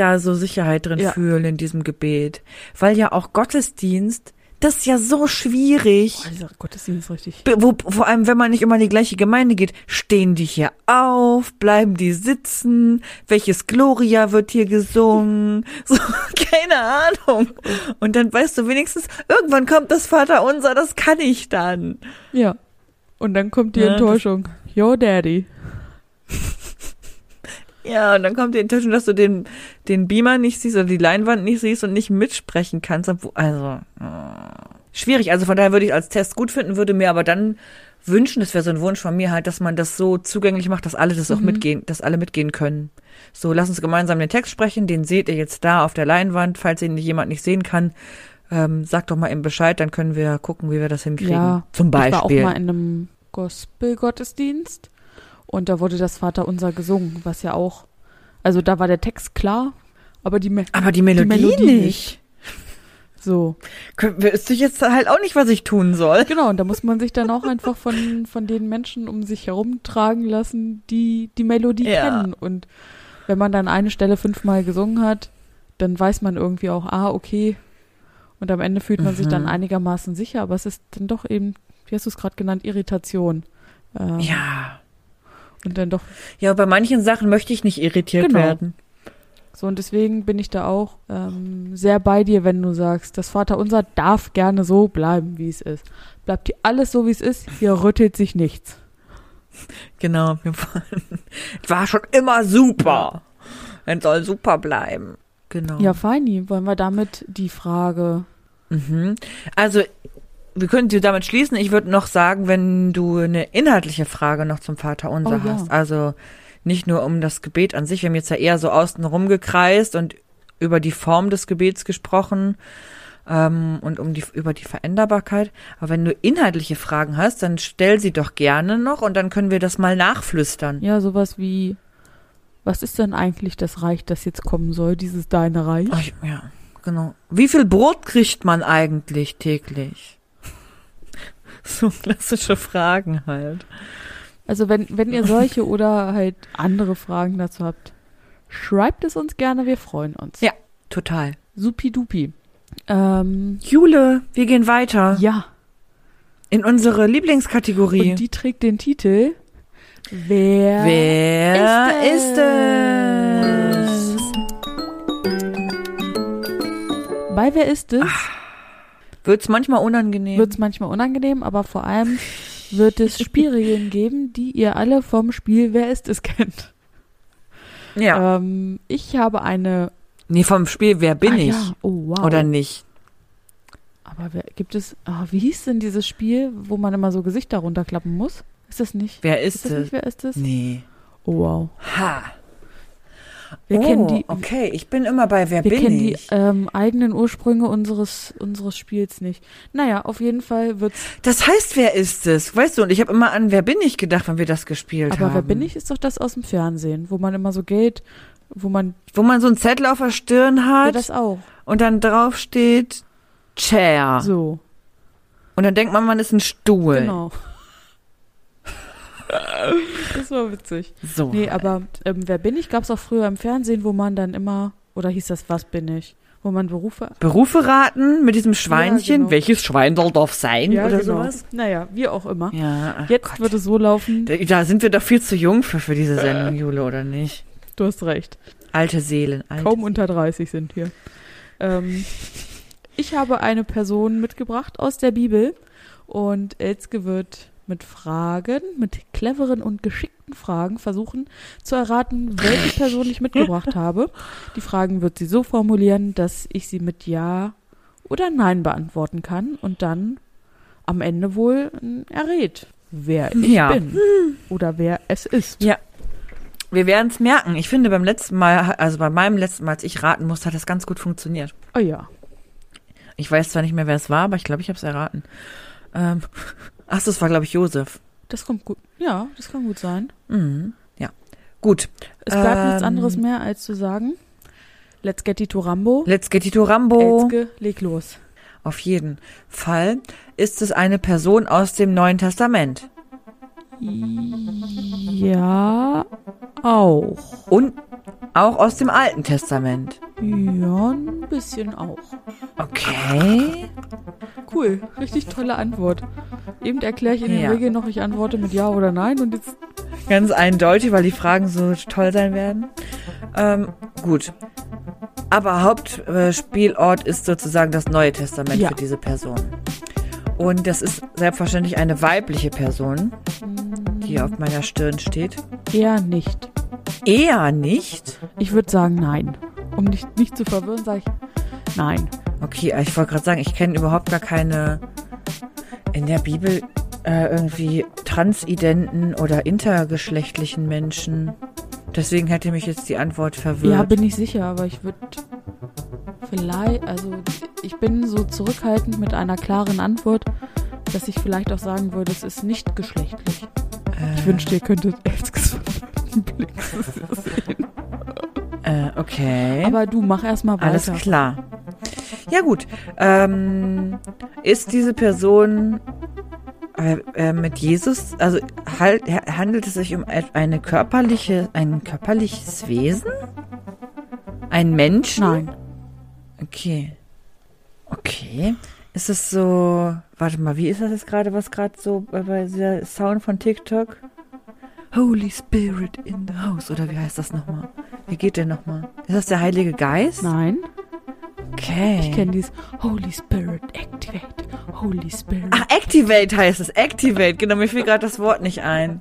Speaker 1: da so Sicherheit drin
Speaker 2: Ja.
Speaker 1: fühlen in diesem Gebet. Weil ja auch Gottesdienst, das ist ja so schwierig.
Speaker 2: Dieser Gottesdienst richtig.
Speaker 1: Be- Wo, vor allem, wenn man nicht immer in die gleiche Gemeinde geht, stehen die hier auf, bleiben die sitzen, welches Gloria wird hier gesungen, so, keine Ahnung. Und dann weißt du wenigstens, irgendwann kommt das Vaterunser, das kann ich dann.
Speaker 2: Ja. Und dann kommt die
Speaker 1: Ja, das-
Speaker 2: Enttäuschung. Yo, Daddy.
Speaker 1: Ja, und dann kommt die Enttäuschung, dass du den, den Beamer nicht siehst oder die Leinwand nicht siehst und nicht mitsprechen kannst. Also, äh, schwierig. Also von daher würde ich als Test gut finden, würde mir aber dann wünschen, das wäre so ein Wunsch von mir halt, dass man das so zugänglich macht, dass alle das auch
Speaker 2: Mhm.
Speaker 1: mitgehen, dass alle mitgehen können. So, lass uns gemeinsam den Text sprechen, den seht ihr jetzt da auf der Leinwand, falls ihn jemand nicht sehen kann. Ähm, sagt doch mal eben Bescheid, dann können wir gucken, wie wir das hinkriegen.
Speaker 2: Ja,
Speaker 1: Zum
Speaker 2: Ich war auch
Speaker 1: Beispiel.
Speaker 2: mal in einem Gospel-Gottesdienst und da wurde das Vater unser gesungen, was ja auch, also da war der Text klar, aber die, Me
Speaker 1: aber die Melodie,
Speaker 2: Melodie
Speaker 1: nicht.
Speaker 2: nicht. so.
Speaker 1: Wüsste ich jetzt halt auch nicht, was ich tun soll.
Speaker 2: Genau, und da muss man sich dann auch einfach von, von den Menschen um sich herum tragen lassen, die die Melodie
Speaker 1: Ja.
Speaker 2: kennen. Und wenn man dann eine Stelle fünfmal gesungen hat, dann weiß man irgendwie auch, ah, okay. Und am Ende fühlt man sich dann
Speaker 1: Mhm.
Speaker 2: einigermaßen sicher, aber es ist dann doch eben, wie hast du es gerade genannt, Irritation. Ähm,
Speaker 1: Ja.
Speaker 2: Und dann doch
Speaker 1: Ja, bei manchen Sachen möchte ich nicht irritiert
Speaker 2: Genau.
Speaker 1: werden.
Speaker 2: so. Und deswegen bin ich da auch ähm, sehr bei dir, wenn du sagst, das Vaterunser darf gerne so bleiben, wie es ist. Bleibt hier alles so, wie es ist, hier rüttelt sich nichts.
Speaker 1: Genau. Wir wollen, war schon immer super. Es soll super bleiben. Genau.
Speaker 2: Ja, feini. Wollen wir damit die Frage.
Speaker 1: Mhm. Also, wir können damit schließen. Ich würde noch sagen, wenn du eine inhaltliche Frage noch zum Vater unser
Speaker 2: Oh, ja.
Speaker 1: hast. Also nicht nur um das Gebet an sich. Wir haben jetzt ja eher so außen rumgekreist und über die Form des Gebets gesprochen ähm, und um die über die Veränderbarkeit. Aber wenn du inhaltliche Fragen hast, dann stell sie doch gerne noch und dann können wir das mal nachflüstern.
Speaker 2: Ja, sowas wie. Was ist denn eigentlich das Reich, das jetzt kommen soll, dieses deine Reich?
Speaker 1: Ach, ja, genau. Wie viel Brot kriegt man eigentlich täglich? So klassische Fragen halt.
Speaker 2: Also wenn, wenn ihr solche oder halt andere Fragen dazu habt, schreibt es uns gerne, wir freuen uns.
Speaker 1: Ja. Total.
Speaker 2: Supidupi. Ähm,
Speaker 1: Jule, wir gehen weiter
Speaker 2: ja,
Speaker 1: in unsere Lieblingskategorie.
Speaker 2: und die trägt den Titel Wer,
Speaker 1: Wer
Speaker 2: ist
Speaker 1: ist
Speaker 2: es?
Speaker 1: es?
Speaker 2: Bei Wer ist es
Speaker 1: Wird's manchmal unangenehm?
Speaker 2: Wird es manchmal unangenehm, aber vor allem wird es Spielregeln geben, die ihr alle vom Spiel Wer ist es kennt.
Speaker 1: ja.
Speaker 2: Ähm, ich habe eine.
Speaker 1: nee, vom Spiel Wer bin
Speaker 2: ah,
Speaker 1: ich?
Speaker 2: Ja. Oh, wow.
Speaker 1: Oder nicht?
Speaker 2: Aber wer, gibt es. Ah, wie hieß denn dieses Spiel, wo man immer so Gesichter runterklappen muss? Ist das nicht?
Speaker 1: Wer
Speaker 2: Ist
Speaker 1: ist,
Speaker 2: das
Speaker 1: es?
Speaker 2: nicht Wer ist es?
Speaker 1: Nee.
Speaker 2: Oh, wow.
Speaker 1: Ha.
Speaker 2: Wir
Speaker 1: oh,
Speaker 2: kennen die.
Speaker 1: okay. Ich bin immer bei Wer
Speaker 2: Wir
Speaker 1: bin
Speaker 2: kennen die
Speaker 1: ich?
Speaker 2: ähm, eigenen Ursprünge unseres, unseres Spiels nicht. Naja, auf jeden Fall wird's.
Speaker 1: Das heißt, wer ist es? Weißt du, und ich habe immer an Wer bin ich gedacht, wenn wir das gespielt haben.
Speaker 2: Aber wer bin ich, ist doch das aus dem Fernsehen, wo man immer so geht, wo man.
Speaker 1: Wo man so einen Zettel auf der Stirn
Speaker 2: Ja,
Speaker 1: hat
Speaker 2: das auch.
Speaker 1: und dann drauf steht Chair.
Speaker 2: So.
Speaker 1: Und dann denkt man, man ist ein Stuhl.
Speaker 2: Genau. das war witzig.
Speaker 1: So.
Speaker 2: Nee, aber ähm, wer bin ich gab es auch früher im Fernsehen, wo man dann immer, oder hieß das Was bin ich? Wo man Berufe.
Speaker 1: Berufe raten mit diesem Schweinchen.
Speaker 2: genau.
Speaker 1: Welches Schwein soll darf sein oder sowas?
Speaker 2: Naja, wie auch immer.
Speaker 1: Ja,
Speaker 2: Jetzt
Speaker 1: Gott.
Speaker 2: wird es so laufen.
Speaker 1: Da, da sind wir doch viel zu jung für, für diese Sendung, Jule, oder nicht?
Speaker 2: Du hast recht.
Speaker 1: Alte Seelen. Alte
Speaker 2: Kaum unter 30 sind wir. Ähm, ich habe eine Person mitgebracht aus der Bibel und Elske wird mit Fragen, mit cleveren und geschickten Fragen versuchen zu erraten, welche Person ich mitgebracht habe. Die Fragen wird sie so formulieren, dass ich sie mit Ja oder Nein beantworten kann und dann am Ende wohl errät, wer ich
Speaker 1: Ja.
Speaker 2: bin oder wer es ist.
Speaker 1: Ja. Wir werden es merken. Ich finde, beim letzten Mal, also bei meinem letzten Mal, als ich raten musste, hat das ganz gut funktioniert.
Speaker 2: Oh ja.
Speaker 1: Ich weiß zwar nicht mehr, wer es war, aber ich glaube, ich habe es erraten. Ähm, ach, das war, glaube ich, Josef.
Speaker 2: Das kommt gut. Ja, das kann gut sein.
Speaker 1: Mhm. Ja. Gut.
Speaker 2: Es bleibt nichts
Speaker 1: Ähm,
Speaker 2: anderes mehr, als zu sagen, let's get it to Rambo.
Speaker 1: Let's get it to Rambo.
Speaker 2: Elske, leg los.
Speaker 1: Auf jeden Fall ist es eine Person aus dem Neuen Testament.
Speaker 2: Ja, auch.
Speaker 1: Und auch aus dem Alten Testament.
Speaker 2: Ja, ein bisschen auch.
Speaker 1: Okay.
Speaker 2: Cool, richtig tolle Antwort. Eben erkläre ich in den
Speaker 1: Ja.
Speaker 2: Regeln noch, ich antworte mit Ja oder Nein und jetzt.
Speaker 1: Ganz eindeutig, weil die Fragen so toll sein werden. Ähm, gut. Aber Hauptspielort ist sozusagen das Neue Testament
Speaker 2: Ja.
Speaker 1: für diese Person. Und das ist selbstverständlich eine weibliche Person, die auf meiner Stirn steht.
Speaker 2: Eher nicht.
Speaker 1: Eher nicht.
Speaker 2: Ich würde sagen Nein. Um dich nicht zu verwirren, sage ich Nein.
Speaker 1: Okay, ich wollte gerade sagen, ich kenne überhaupt gar keine in der Bibel äh, irgendwie transidenten oder intergeschlechtlichen Menschen. Deswegen hätte mich jetzt die Antwort verwirrt.
Speaker 2: Ja, bin ich sicher, aber ich würde vielleicht, also ich bin so zurückhaltend mit einer klaren Antwort, dass ich vielleicht auch sagen würde, es ist nicht geschlechtlich. Ich wünschte, ihr könntet Elskes Blick sehen.
Speaker 1: äh, okay.
Speaker 2: Aber du, mach erstmal weiter.
Speaker 1: Alles klar. Ja gut. Ähm, ist diese Person äh, äh, mit Jesus, also halt, handelt es sich um eine körperliche, ein körperliches Wesen? Ein Menschen?
Speaker 2: Nein.
Speaker 1: Okay. Okay. Ist es so, warte mal, wie ist das jetzt gerade, was gerade so bei- bei dieser Sound von TikTok? Holy Spirit in the house, oder wie heißt das nochmal? Wie geht der nochmal? Ist das der Heilige Geist?
Speaker 2: Nein.
Speaker 1: Okay.
Speaker 2: Ich kenne dieses Holy Spirit Activate. Holy Spirit.
Speaker 1: Ach, Activate heißt es. Activate. Genau, mir fiel gerade das Wort nicht ein.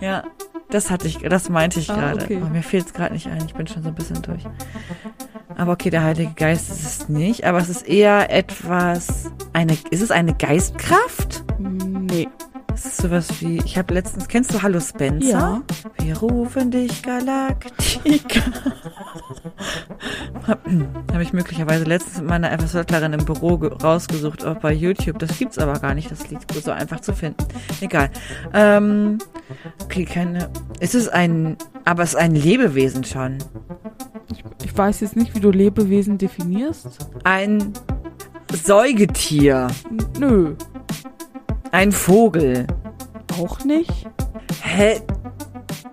Speaker 1: Ja, das hatte ich, das meinte ich
Speaker 2: Ah,
Speaker 1: gerade.
Speaker 2: okay.
Speaker 1: Aber mir fiel es gerade nicht ein. Ich bin schon so ein bisschen durch. Aber okay, der Heilige Geist ist es nicht. Aber es ist eher etwas. Eine. Ist es eine Geistkraft?
Speaker 2: Nee.
Speaker 1: Es ist sowas wie. Ich habe letztens. Kennst du Hallo Spencer?
Speaker 2: Ja.
Speaker 1: Wir rufen dich Galaktika. Habe ich möglicherweise letztens mit meiner FSJlerin im Büro ge- rausgesucht, auch bei YouTube. Das gibt's aber gar nicht. Das Lied so einfach zu finden. Egal. Ähm, okay, keine. Es ist ein. Aber es ist ein Lebewesen schon.
Speaker 2: Ich weiß jetzt nicht, wie du Lebewesen definierst.
Speaker 1: Ein Säugetier.
Speaker 2: Nö.
Speaker 1: Ein Vogel.
Speaker 2: Auch nicht.
Speaker 1: Hä?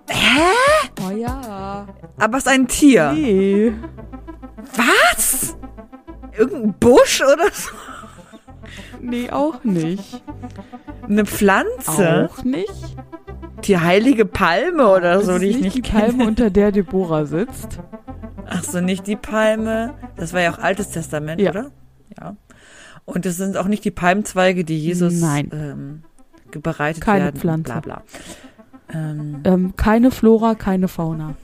Speaker 1: Hä?
Speaker 2: Oh ja.
Speaker 1: Aber es ist ein Tier.
Speaker 2: Nee.
Speaker 1: Was? Irgendein Busch oder so?
Speaker 2: Nee, auch nicht.
Speaker 1: Eine Pflanze?
Speaker 2: Auch nicht.
Speaker 1: Die heilige Palme oder so,
Speaker 2: Das
Speaker 1: die
Speaker 2: ist
Speaker 1: ich nicht
Speaker 2: die
Speaker 1: kenne.
Speaker 2: Palme, unter der Deborah sitzt.
Speaker 1: Ach so, nicht die Palme. Das war ja auch Altes Testament,
Speaker 2: Ja.
Speaker 1: oder? Ja. Und es sind auch nicht die Palmzweige, die Jesus
Speaker 2: Nein.
Speaker 1: Ähm, bereitet
Speaker 2: Keine
Speaker 1: werden.
Speaker 2: Pflanze.
Speaker 1: Bla bla. Ähm,
Speaker 2: Ähm, keine Flora, keine Fauna.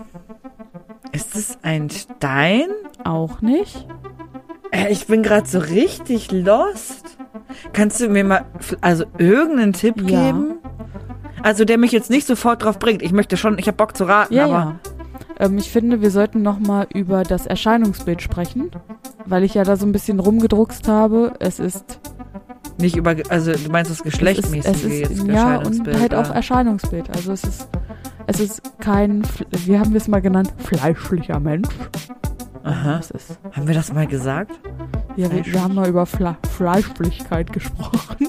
Speaker 1: ist es ein Stein?
Speaker 2: Auch nicht.
Speaker 1: Äh, ich bin gerade so richtig lost. Kannst du mir mal also irgendeinen Tipp
Speaker 2: Ja.
Speaker 1: geben? Also der mich jetzt nicht sofort drauf bringt. Ich möchte schon, ich habe Bock zu raten,
Speaker 2: Ja,
Speaker 1: aber
Speaker 2: ja. Ähm, ich finde, wir sollten noch mal über das Erscheinungsbild sprechen, weil ich ja da so ein bisschen rumgedruckst habe. Es ist,
Speaker 1: nicht über, also du meinst das
Speaker 2: es ist,
Speaker 1: geschlechtmäßige
Speaker 2: es ist
Speaker 1: jetzt
Speaker 2: ja und
Speaker 1: Erscheinungsbild,
Speaker 2: halt auch
Speaker 1: ah.
Speaker 2: Erscheinungsbild. Also es ist, es ist kein, wie haben wir es mal genannt, fleischlicher Mensch.
Speaker 1: Aha. Haben wir das mal gesagt?
Speaker 2: ja, wir, wir haben mal über Fla Fleischlichkeit gesprochen.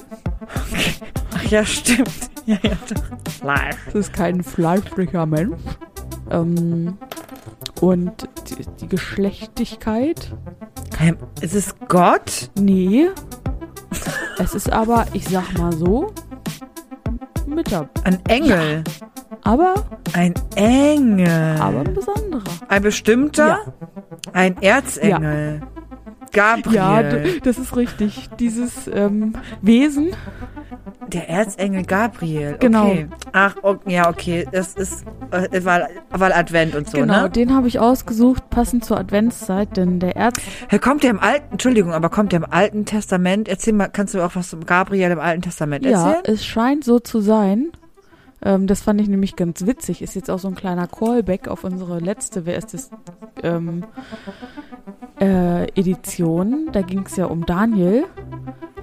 Speaker 1: Ach ja, stimmt. Ja, ja, doch. Fleisch.
Speaker 2: Es ist kein fleischlicher Mensch. Ähm, und die, die Geschlechtigkeit
Speaker 1: Ähm, ist es Gott?
Speaker 2: Nee. es ist aber, ich sag mal so, dabei.
Speaker 1: Ein Engel?
Speaker 2: Aber,
Speaker 1: Ein Engel?
Speaker 2: aber ein besonderer.
Speaker 1: ein bestimmter? Ein Erzengel? Gabriel?
Speaker 2: Ja, das ist richtig. Dieses ähm, Wesen,
Speaker 1: Der Erzengel Gabriel.
Speaker 2: Genau.
Speaker 1: Okay. Ach, ok- ja, okay. Das ist, äh, weil, weil Advent und so,
Speaker 2: genau,
Speaker 1: ne?
Speaker 2: den habe ich ausgesucht, passend zur Adventszeit, denn der Erz,
Speaker 1: Herr, kommt der im Alten, Entschuldigung, aber kommt der im Alten Testament? Erzähl mal, kannst du auch was zum Gabriel im Alten Testament
Speaker 2: ja,
Speaker 1: erzählen?
Speaker 2: es scheint so zu sein. Ähm, das fand ich nämlich ganz witzig. Ist jetzt auch so ein kleiner Callback auf unsere letzte, wer ist das, ähm, äh, Edition. Da ging es ja um Daniel.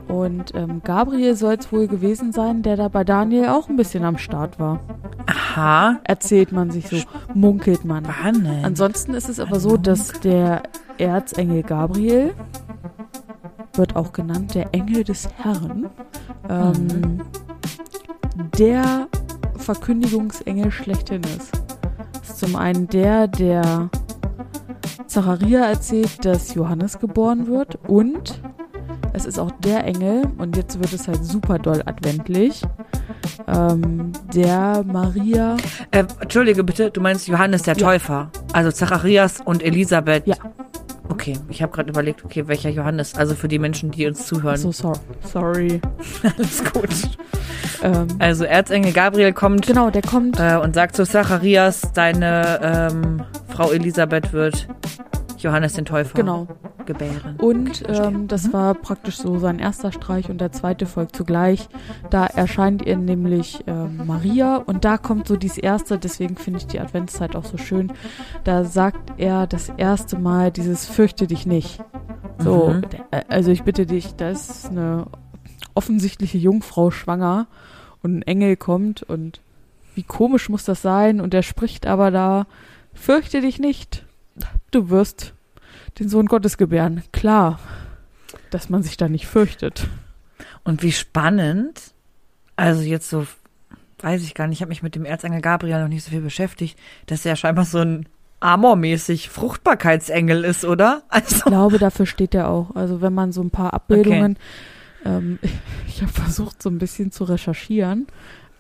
Speaker 2: Und ähm, Gabriel soll es wohl gewesen sein, der da bei Daniel auch ein bisschen am Start war.
Speaker 1: Aha.
Speaker 2: Erzählt man sich so, munkelt man.
Speaker 1: Spannend.
Speaker 2: Ansonsten ist es aber so, dass der Erzengel Gabriel wird auch genannt der Engel des Herrn, ähm, der Verkündigungsengel schlechthin ist. Das ist zum einen der, der Zacharia erzählt, dass Johannes geboren wird und es ist auch der Engel, und jetzt wird es halt super doll adventlich, ähm, der Maria
Speaker 1: Äh, Entschuldige bitte, du meinst Johannes der
Speaker 2: Ja.
Speaker 1: Täufer. Also Zacharias und Elisabeth.
Speaker 2: Ja.
Speaker 1: Okay, ich habe gerade überlegt, okay, welcher Johannes? Also für die Menschen, die uns zuhören.
Speaker 2: So, sorry. Sorry.
Speaker 1: Alles gut.
Speaker 2: Ähm,
Speaker 1: Also Erzengel Gabriel kommt
Speaker 2: genau, der kommt.
Speaker 1: äh, und sagt zu Zacharias, deine ähm, Frau Elisabeth wird Johannes den Täufer
Speaker 2: Genau.
Speaker 1: gebären.
Speaker 2: Und ähm, das war praktisch so sein erster Streich und der zweite folgt zugleich. Da erscheint ihr nämlich ähm, Maria und da kommt so dieses erste, deswegen finde ich die Adventszeit auch so schön. Da sagt er das erste Mal dieses Fürchte dich nicht. So,
Speaker 1: Mhm.
Speaker 2: äh, also ich bitte dich, da ist eine offensichtliche Jungfrau schwanger und ein Engel kommt und wie komisch muss das sein? Und er spricht aber da, fürchte dich nicht, du wirst den Sohn Gottes gebären. Klar, dass man sich da nicht fürchtet.
Speaker 1: Und wie spannend, also jetzt so, weiß ich gar nicht, ich habe mich mit dem Erzengel Gabriel noch nicht so viel beschäftigt, dass er scheinbar so ein Amormäßig Fruchtbarkeitsengel ist, oder? Also,
Speaker 2: Ich glaube, dafür steht er auch. Also wenn man so ein paar Abbildungen, ähm, ich habe versucht, so ein bisschen zu recherchieren,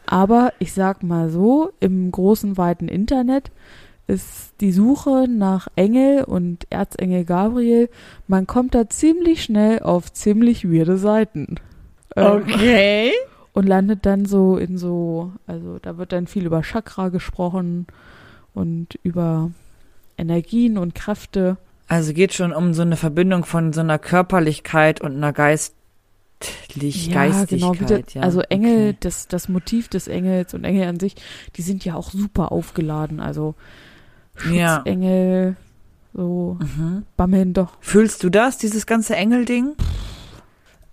Speaker 2: aber ich sag mal so, im großen, weiten Internet ist die Suche nach Engel und Erzengel Gabriel, man kommt da ziemlich schnell auf ziemlich weirde Seiten. Ähm,
Speaker 1: okay.
Speaker 2: und landet dann so in so, also da wird dann viel über Chakra gesprochen und über Energien und Kräfte.
Speaker 1: Also geht schon um so eine Verbindung von so einer Körperlichkeit und einer geistlich, Geistigkeit.
Speaker 2: wie der,
Speaker 1: ja.
Speaker 2: also Engel,
Speaker 1: Okay.
Speaker 2: das, das Motiv des Engels und Engel an sich, die sind ja auch super aufgeladen. Also
Speaker 1: Ja.
Speaker 2: Schutzengel, so
Speaker 1: Mhm.
Speaker 2: bammeln doch.
Speaker 1: Fühlst du das, dieses ganze Engelding?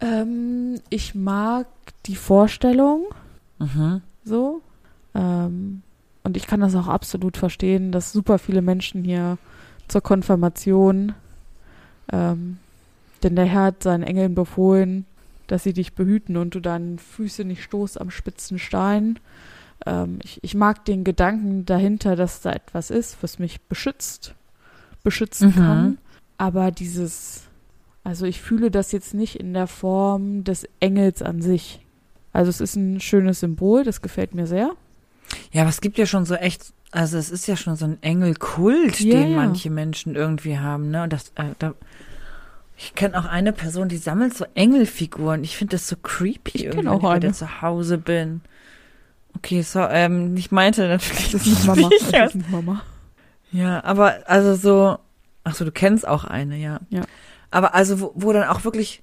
Speaker 2: Ähm, ich mag die Vorstellung
Speaker 1: Mhm.
Speaker 2: so. Ähm, und ich kann das auch absolut verstehen, dass super viele Menschen hier zur Konfirmation, ähm, denn der Herr hat seinen Engeln befohlen, dass sie dich behüten und du deine Füße nicht stoßt am spitzen Stein. Ähm, ich, ich mag den Gedanken dahinter, dass da etwas ist, was mich beschützt, beschützen
Speaker 1: Mhm.
Speaker 2: kann. Aber dieses, also ich fühle das jetzt nicht in der Form des Engels an sich. Also es ist ein schönes Symbol, das gefällt mir sehr.
Speaker 1: Ja, aber es gibt ja schon so echt, also es ist ja schon so ein Engelkult,
Speaker 2: Ja,
Speaker 1: den manche Menschen irgendwie haben, ne? Und das, äh, da, Ich kenne auch eine Person, die sammelt so Engelfiguren. Ich finde das so creepy,
Speaker 2: Ich
Speaker 1: irgendwie,
Speaker 2: auch
Speaker 1: wenn ich bei der zu Hause bin. Okay, so, ähm, ich meinte natürlich
Speaker 2: Das ist nicht Mama.
Speaker 1: nicht,
Speaker 2: Das ist nicht Mama.
Speaker 1: Ja, aber also so, ach so, du kennst auch eine, ja.
Speaker 2: Ja.
Speaker 1: Aber also wo, wo dann auch wirklich,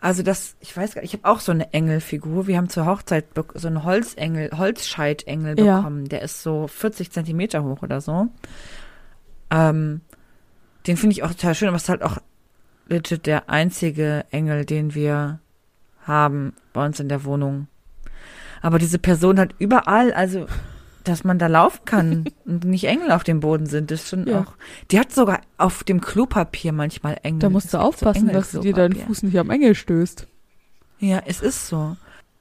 Speaker 1: also das, ich weiß gar nicht, ich habe auch so eine Engelfigur. Wir haben zur Hochzeit so einen Holzengel, Holzscheitengel
Speaker 2: Ja.
Speaker 1: bekommen. Der ist so 40 Zentimeter hoch oder so. Ähm, den finde ich auch total schön, aber es ist halt auch legit der einzige Engel, den wir haben bei uns in der Wohnung. Aber diese Person hat überall, also dass man da laufen kann und nicht Engel auf dem Boden sind, ist schon
Speaker 2: Ja.
Speaker 1: auch. Die hat sogar auf dem Klopapier manchmal Engel.
Speaker 2: Da musst du
Speaker 1: gibt so
Speaker 2: aufpassen, dass du dir deinen. Fuß nicht am Engel stößt.
Speaker 1: Ja, es ist so.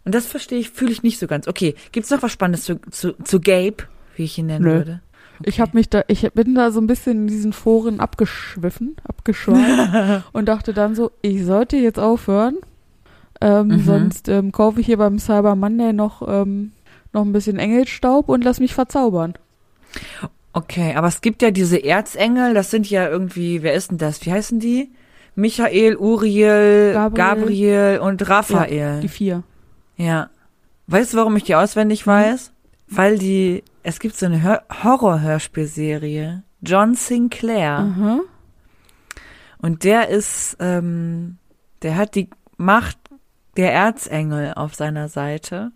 Speaker 1: Und das verstehe ich, fühle ich nicht so ganz. Okay, gibt's noch was Spannendes zu, zu, zu Gabe, wie ich ihn nennen
Speaker 2: Nö.
Speaker 1: würde?
Speaker 2: Ich habe mich da, ich bin da so ein bisschen in diesen Foren abgeschwiffen, abgeschweift und dachte dann so, ich sollte jetzt aufhören, ähm,
Speaker 1: Mhm.
Speaker 2: sonst ähm, kaufe ich hier beim Cyber Monday noch ähm, noch ein bisschen Engelstaub und lass mich verzaubern.
Speaker 1: Okay, aber es gibt ja diese Erzengel, das sind ja irgendwie, wer ist denn das? Wie heißen die? Michael, Uriel,
Speaker 2: Gabriel.
Speaker 1: Gabriel, und Raphael.
Speaker 2: Die vier.
Speaker 1: Ja. Weißt du, warum ich die auswendig weiß? Weil die, es gibt so eine Hör Horror-Hörspielserie. John Sinclair.
Speaker 2: Aha.
Speaker 1: Und der ist, ähm, der hat die Macht der Erzengel auf seiner Seite.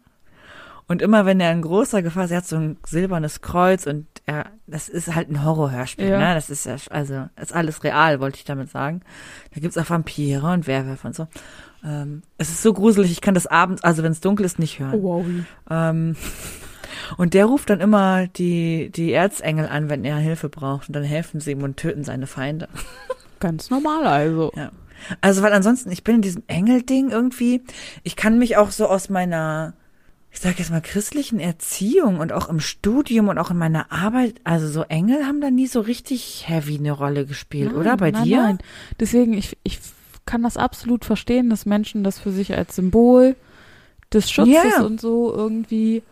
Speaker 1: Und immer wenn er in großer Gefahr ist, er hat so ein silbernes Kreuz und er, das ist halt ein Horrorhörspiel,
Speaker 2: Ja.
Speaker 1: ne? Das ist ja, also, ist alles real, wollte ich damit sagen. Da gibt's auch Vampire und Werwölfe und so. Ähm, es ist so gruselig, ich kann das abends, also wenn es dunkel ist, nicht hören.
Speaker 2: Oh, wow.
Speaker 1: Ähm, und der ruft dann immer die, die Erzengel an, wenn er Hilfe braucht. Und dann helfen sie ihm und töten seine Feinde.
Speaker 2: Ganz normal also.
Speaker 1: Ja. Also, weil ansonsten, ich bin in diesem Engel-Ding irgendwie, ich kann mich auch so aus meiner, ich sag jetzt mal, christlichen Erziehung und auch im Studium und auch in meiner Arbeit, also so Engel haben da nie so richtig heavy eine Rolle gespielt,
Speaker 2: Nein,
Speaker 1: oder? Bei
Speaker 2: nein,
Speaker 1: dir?
Speaker 2: Nein. Deswegen, ich, ich kann das absolut verstehen, dass Menschen das für sich als Symbol des Schutzes
Speaker 1: Ja.
Speaker 2: und so irgendwie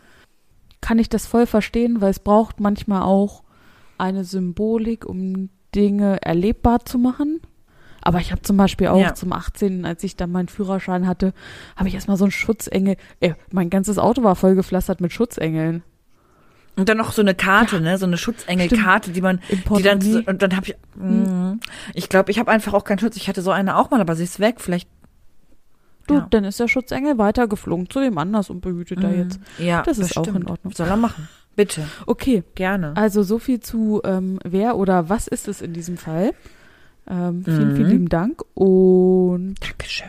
Speaker 2: kann ich das voll verstehen, weil es braucht manchmal auch eine Symbolik, um Dinge erlebbar zu machen. Aber ich habe zum Beispiel auch
Speaker 1: Ja.
Speaker 2: zum 18., als ich dann meinen Führerschein hatte, habe ich erstmal so einen Schutzengel. Ey, mein ganzes Auto war voll gepflastert mit Schutzengeln.
Speaker 1: Und dann noch so eine Karte, ne, so eine Schutzengelkarte, die man,
Speaker 2: Im
Speaker 1: die dann, und dann habe ich, mm, ich glaube, ich habe einfach auch keinen Schutz. Ich hatte so eine auch mal, aber sie ist weg. Vielleicht,
Speaker 2: Du,
Speaker 1: ja.
Speaker 2: dann ist der Schutzengel weitergeflogen zu dem anders und behütet da
Speaker 1: Mm,
Speaker 2: jetzt.
Speaker 1: Ja,
Speaker 2: Das ist auch in
Speaker 1: bestimmt.
Speaker 2: Ordnung.
Speaker 1: Soll er machen. Bitte,
Speaker 2: Okay,
Speaker 1: gerne.
Speaker 2: Also so viel zu ähm, wer oder was ist es in diesem Fall. Ähm, vielen,
Speaker 1: Mhm.
Speaker 2: vielen lieben Dank und
Speaker 1: Dankeschön.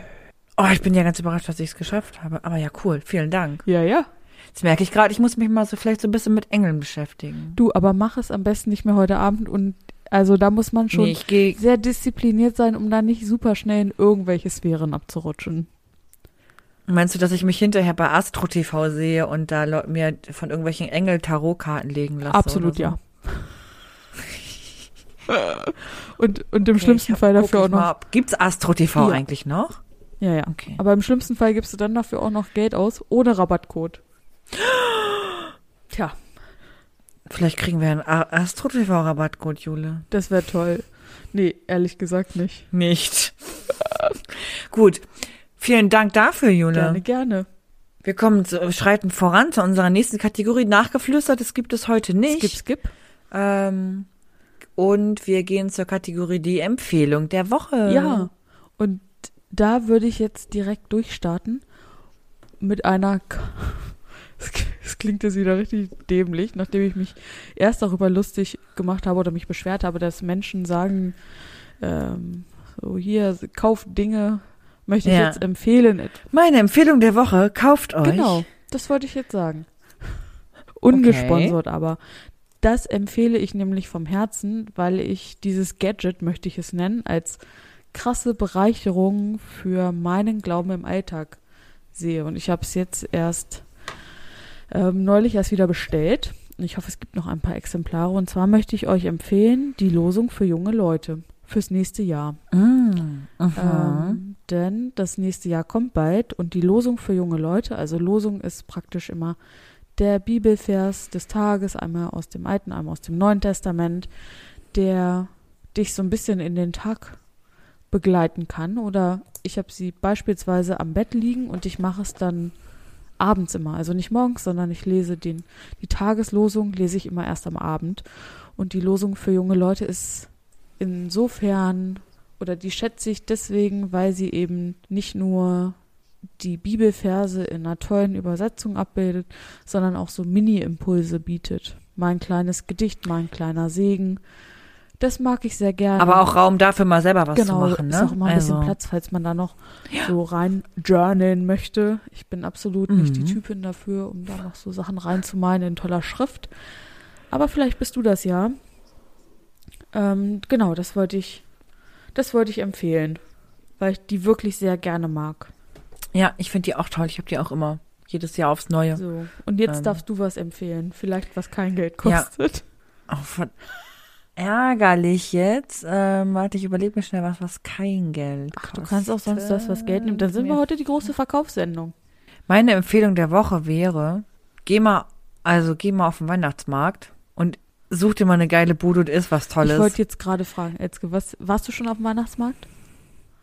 Speaker 1: Oh, ich bin ja ganz überrascht, dass ich es geschafft habe. Aber ja, cool. Vielen Dank.
Speaker 2: ja, ja.
Speaker 1: Jetzt merke ich gerade, ich muss mich mal so vielleicht so ein bisschen mit Engeln beschäftigen.
Speaker 2: Du, aber mach es am besten nicht mehr heute Abend und also da muss man schon
Speaker 1: Nee,
Speaker 2: sehr diszipliniert sein, um da nicht super schnell in irgendwelche Sphären abzurutschen.
Speaker 1: Meinst du, dass ich mich hinterher bei Astro TV sehe und da mir von irgendwelchen Engel Tarotkarten legen lasse?
Speaker 2: Absolut
Speaker 1: so?
Speaker 2: ja. Und, und im
Speaker 1: Okay,
Speaker 2: schlimmsten Fall dafür auch noch.
Speaker 1: mal, Gibt's Astro TV
Speaker 2: Ja.
Speaker 1: eigentlich noch?
Speaker 2: Ja, ja.
Speaker 1: Okay.
Speaker 2: Aber im schlimmsten Fall gibst du dann dafür auch noch Geld aus, ohne Rabattcode. Tja,
Speaker 1: Vielleicht kriegen wir einen Astro TV Rabattcode, Jule.
Speaker 2: das wäre toll. Nee, ehrlich gesagt nicht.
Speaker 1: Nicht. Gut. Vielen Dank dafür, Jule.
Speaker 2: Gerne, gerne.
Speaker 1: Wir kommen zu, schreiten voran zu unserer nächsten Kategorie. Nachgeflüstertes gibt es heute nicht.
Speaker 2: Skip, skip.
Speaker 1: Ähm, und wir gehen zur Kategorie die Empfehlung der Woche.
Speaker 2: Ja, und da würde ich jetzt direkt durchstarten mit einer. Es klingt jetzt wieder richtig dämlich, nachdem ich mich erst darüber lustig gemacht habe oder mich beschwert habe, dass Menschen sagen, ähm, so hier, kauft Dinge, möchte ich
Speaker 1: Ja.
Speaker 2: jetzt empfehlen.
Speaker 1: Meine Empfehlung der Woche, kauft euch.
Speaker 2: Genau, das wollte ich jetzt sagen. Ungesponsert, aber das empfehle ich nämlich vom Herzen, weil ich dieses Gadget, möchte ich es nennen, als krasse Bereicherung für meinen Glauben im Alltag sehe. Und ich habe es jetzt erst ähm, neulich erst wieder bestellt. Und Ich hoffe, es gibt noch ein paar Exemplare. Und zwar möchte ich euch empfehlen, die Losung für junge Leute fürs nächste Jahr.
Speaker 1: Mm.
Speaker 2: Ähm, denn das nächste Jahr kommt bald und die Losung für junge Leute, also Losung ist praktisch immer der Bibelvers des Tages, einmal aus dem Alten, einmal aus dem Neuen Testament, der dich so ein bisschen in den Tag begleiten kann. Oder ich habe sie beispielsweise am Bett liegen und ich mache es dann abends immer. Also nicht morgens, sondern ich lese den, die Tageslosung lese ich immer erst am Abend. Und die Losung für junge Leute ist insofern oder die schätze ich deswegen, weil sie eben nicht nur die Bibelverse in einer tollen Übersetzung abbildet, sondern auch so Mini-Impulse bietet. Mein kleines Gedicht, mein kleiner Segen. Das mag ich sehr gerne.
Speaker 1: Aber auch Raum dafür, mal selber was
Speaker 2: genau,
Speaker 1: zu machen, ne?
Speaker 2: ist auch immer ein
Speaker 1: also,
Speaker 2: bisschen Platz, falls man da noch so rein journalen möchte. Ich bin absolut nicht die
Speaker 1: Mhm.
Speaker 2: Typin dafür, um da noch so Sachen reinzumalen in toller Schrift. Aber vielleicht bist du das ja. Ähm, genau, das wollte ich, das wollte ich empfehlen, weil ich die wirklich sehr gerne mag.
Speaker 1: Ja, ich finde die auch toll. Ich habe die auch immer jedes Jahr aufs Neue.
Speaker 2: So. Und jetzt
Speaker 1: Ähm.
Speaker 2: darfst du was empfehlen. Vielleicht was kein Geld
Speaker 1: Ja.
Speaker 2: kostet.
Speaker 1: Oh, von ärgerlich jetzt. Ähm, warte, ich überlege mir schnell was, was kein Geld
Speaker 2: Ach,
Speaker 1: kostet.
Speaker 2: du kannst auch sonst das, was Geld nimmt. Dann sind wir heute die große Verkaufssendung.
Speaker 1: Meine Empfehlung der Woche wäre, geh mal, also geh mal auf den Weihnachtsmarkt und such dir mal eine geile Bude und isst was
Speaker 2: Ich
Speaker 1: Tolles.
Speaker 2: wollte jetzt gerade fragen, Elske, was, warst du schon auf dem Weihnachtsmarkt?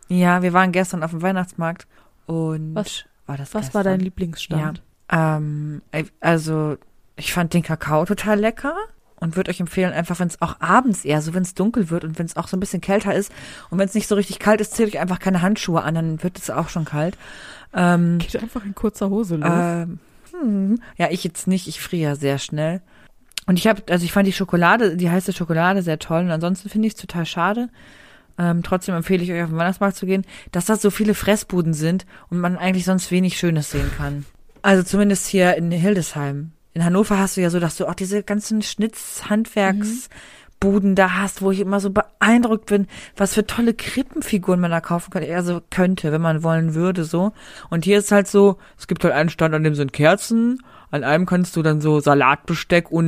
Speaker 1: ja, wir waren gestern auf dem Weihnachtsmarkt und
Speaker 2: Was-
Speaker 1: war das
Speaker 2: Was
Speaker 1: gestern?
Speaker 2: war dein Lieblingsstand?
Speaker 1: Ähm, also ich fand den Kakao total lecker und würde euch empfehlen, einfach wenn es auch abends eher, so wenn es dunkel wird und wenn es auch so ein bisschen kälter ist und wenn es nicht so richtig kalt ist, zählt euch einfach keine Handschuhe an, dann wird es auch schon kalt. Ähm,
Speaker 2: Geht einfach in kurzer Hose los.
Speaker 1: ähm, hm, ja, ich jetzt nicht, ich friere ja sehr schnell. Und ich habe, also ich fand die Schokolade, die heiße Schokolade sehr toll und ansonsten finde ich es total schade. Ähm, trotzdem empfehle ich euch auf den Weihnachtsmarkt zu gehen, dass das so viele Fressbuden sind und man eigentlich sonst wenig Schönes sehen kann. Also zumindest hier in Hildesheim. In Hannover hast du ja so, dass du auch diese ganzen Schnitz-Handwerksbuden da hast, wo ich immer so beeindruckt bin, was für tolle Krippenfiguren man da kaufen könnte. Also könnte, wenn man wollen würde, so. Und hier ist halt so, es gibt halt einen Stand, an dem sind Kerzen, an einem kannst du dann so Salatbesteck und?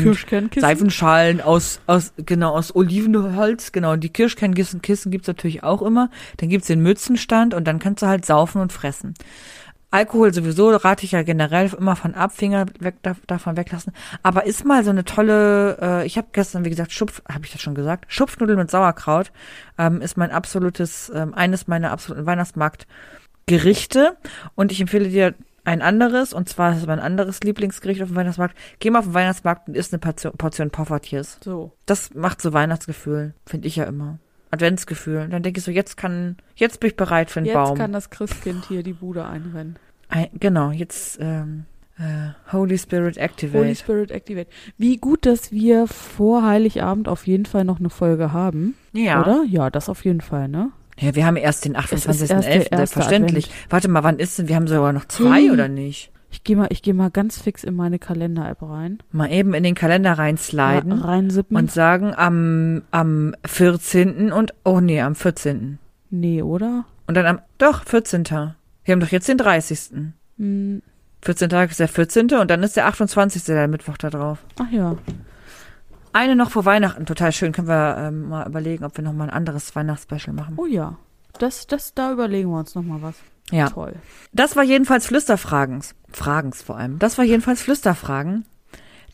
Speaker 1: Seifenschalen aus, aus, genau, aus Olivenholz, genau. Und die Kirschkernkissen Kissen gibt's natürlich auch immer. Dann gibt's den Mützenstand und dann kannst du halt saufen und fressen. Alkohol sowieso rate ich ja generell immer von ab, Finger weg, da- davon weglassen. Aber ist mal so eine tolle, äh, ich habe gestern, wie gesagt, Schupf, habe ich das schon gesagt, Schupfnudeln mit Sauerkraut ähm, ist mein absolutes, ähm, eines meiner absoluten Weihnachtsmarktgerichte. Und ich empfehle dir ein anderes, und zwar ist es mein anderes Lieblingsgericht auf dem Weihnachtsmarkt. Geh mal auf den Weihnachtsmarkt und isst eine Portion, Portion Poffertjes.
Speaker 2: So.
Speaker 1: Das macht so Weihnachtsgefühl, finde ich ja immer. Adventsgefühl. Dann denke ich so, jetzt kann, jetzt bin ich bereit für einen
Speaker 2: Jetzt
Speaker 1: Baum.
Speaker 2: kann das Christkind hier die Bude einrennen.
Speaker 1: Ein, genau, jetzt ähm, äh, Holy Spirit Activate.
Speaker 2: Holy Spirit Activate. Wie gut, dass wir vor Heiligabend auf jeden Fall noch eine Folge haben.
Speaker 1: ja.
Speaker 2: Oder? Ja, das auf jeden Fall, ne?
Speaker 1: Ja, wir haben erst den
Speaker 2: ist erst der
Speaker 1: 28.11.
Speaker 2: erste
Speaker 1: Selbstverständlich. Warte mal, wann ist denn? Wir haben sogar noch zwei
Speaker 2: Hm.
Speaker 1: oder nicht?
Speaker 2: Ich gehe mal, ich gehe mal ganz fix in meine Kalender-App rein.
Speaker 1: Mal eben in den Kalender reinsliden
Speaker 2: Ra- Reinsippen.
Speaker 1: und sagen am, am 14. und, oh nee, am 14.
Speaker 2: nee, oder?
Speaker 1: Und dann am, doch, 14. Wir haben doch jetzt den 30.
Speaker 2: Hm,
Speaker 1: 14 Tag ist der 14. und dann ist der 28. der Mittwoch da drauf.
Speaker 2: ach ja.
Speaker 1: Eine noch vor Weihnachten, total schön. Können wir ähm, mal überlegen, ob wir noch mal ein anderes Weihnachtsspecial machen.
Speaker 2: Oh ja. Das, das, da überlegen wir uns noch mal was.
Speaker 1: Ja.
Speaker 2: Toll.
Speaker 1: Das war jedenfalls Flüsterfragens. Fragens vor allem. Das war jedenfalls Flüsterfragen.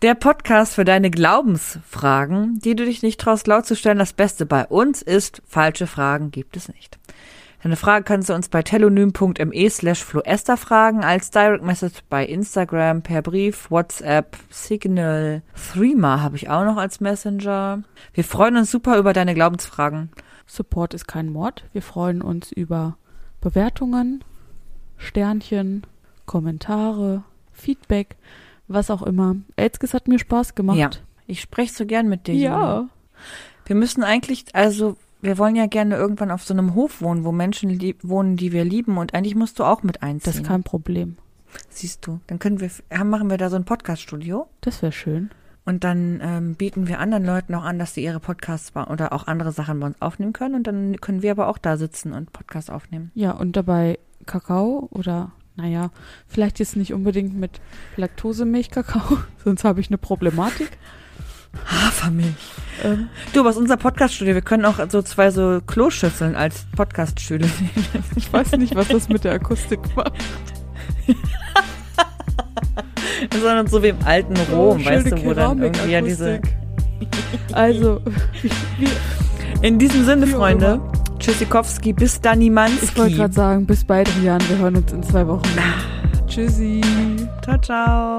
Speaker 1: Der Podcast für deine Glaubensfragen, die du dich nicht traust laut zu stellen. Das Beste bei uns ist, falsche Fragen gibt es nicht. Deine Frage kannst du uns bei telonym.me slash floester fragen, als Direct Message bei Instagram, per Brief, WhatsApp, Signal, Threema habe ich auch noch als Messenger. Wir freuen uns super über deine Glaubensfragen.
Speaker 2: Support ist kein Mord. Wir freuen uns über Bewertungen, Sternchen, Kommentare, Feedback, was auch immer. Elskes hat mir Spaß gemacht.
Speaker 1: Ja, ich spreche so gern mit dir.
Speaker 2: Ja.
Speaker 1: Wir müssen eigentlich, also wir wollen ja gerne irgendwann auf so einem Hof wohnen, wo Menschen lieb, wohnen, die wir lieben und eigentlich musst du auch mit einziehen.
Speaker 2: Das ist kein Problem.
Speaker 1: Siehst du, dann können wir, machen wir da so ein Podcast-Studio
Speaker 2: Das wäre schön.
Speaker 1: und dann ähm, bieten wir anderen Leuten auch an, dass sie ihre Podcasts oder auch andere Sachen bei uns aufnehmen können und dann können wir aber auch da sitzen und Podcasts aufnehmen.
Speaker 2: Ja, und dabei Kakao oder, naja, vielleicht jetzt nicht unbedingt mit Laktosemilch-Kakao, sonst habe ich eine Problematik.
Speaker 1: Hafermilch.
Speaker 2: Ähm,
Speaker 1: Du, ist unser Podcast-Studio. Wir können auch so zwei so Kloschüsseln als Podcast-Stühle nehmen.
Speaker 2: ich weiß nicht, was das mit der Akustik macht.
Speaker 1: Sondern so wie im alten Rom,
Speaker 2: Oh,
Speaker 1: weißt du, wo dann irgendwie ja diese...
Speaker 2: Also,
Speaker 1: In diesem Sinne, Freunde, Tschüssikowski, bis Danimanski.
Speaker 2: Ich wollte gerade sagen, bis bald, Rian. Wir hören uns in zwei Wochen. Tschüssi.
Speaker 1: Ciao, ciao.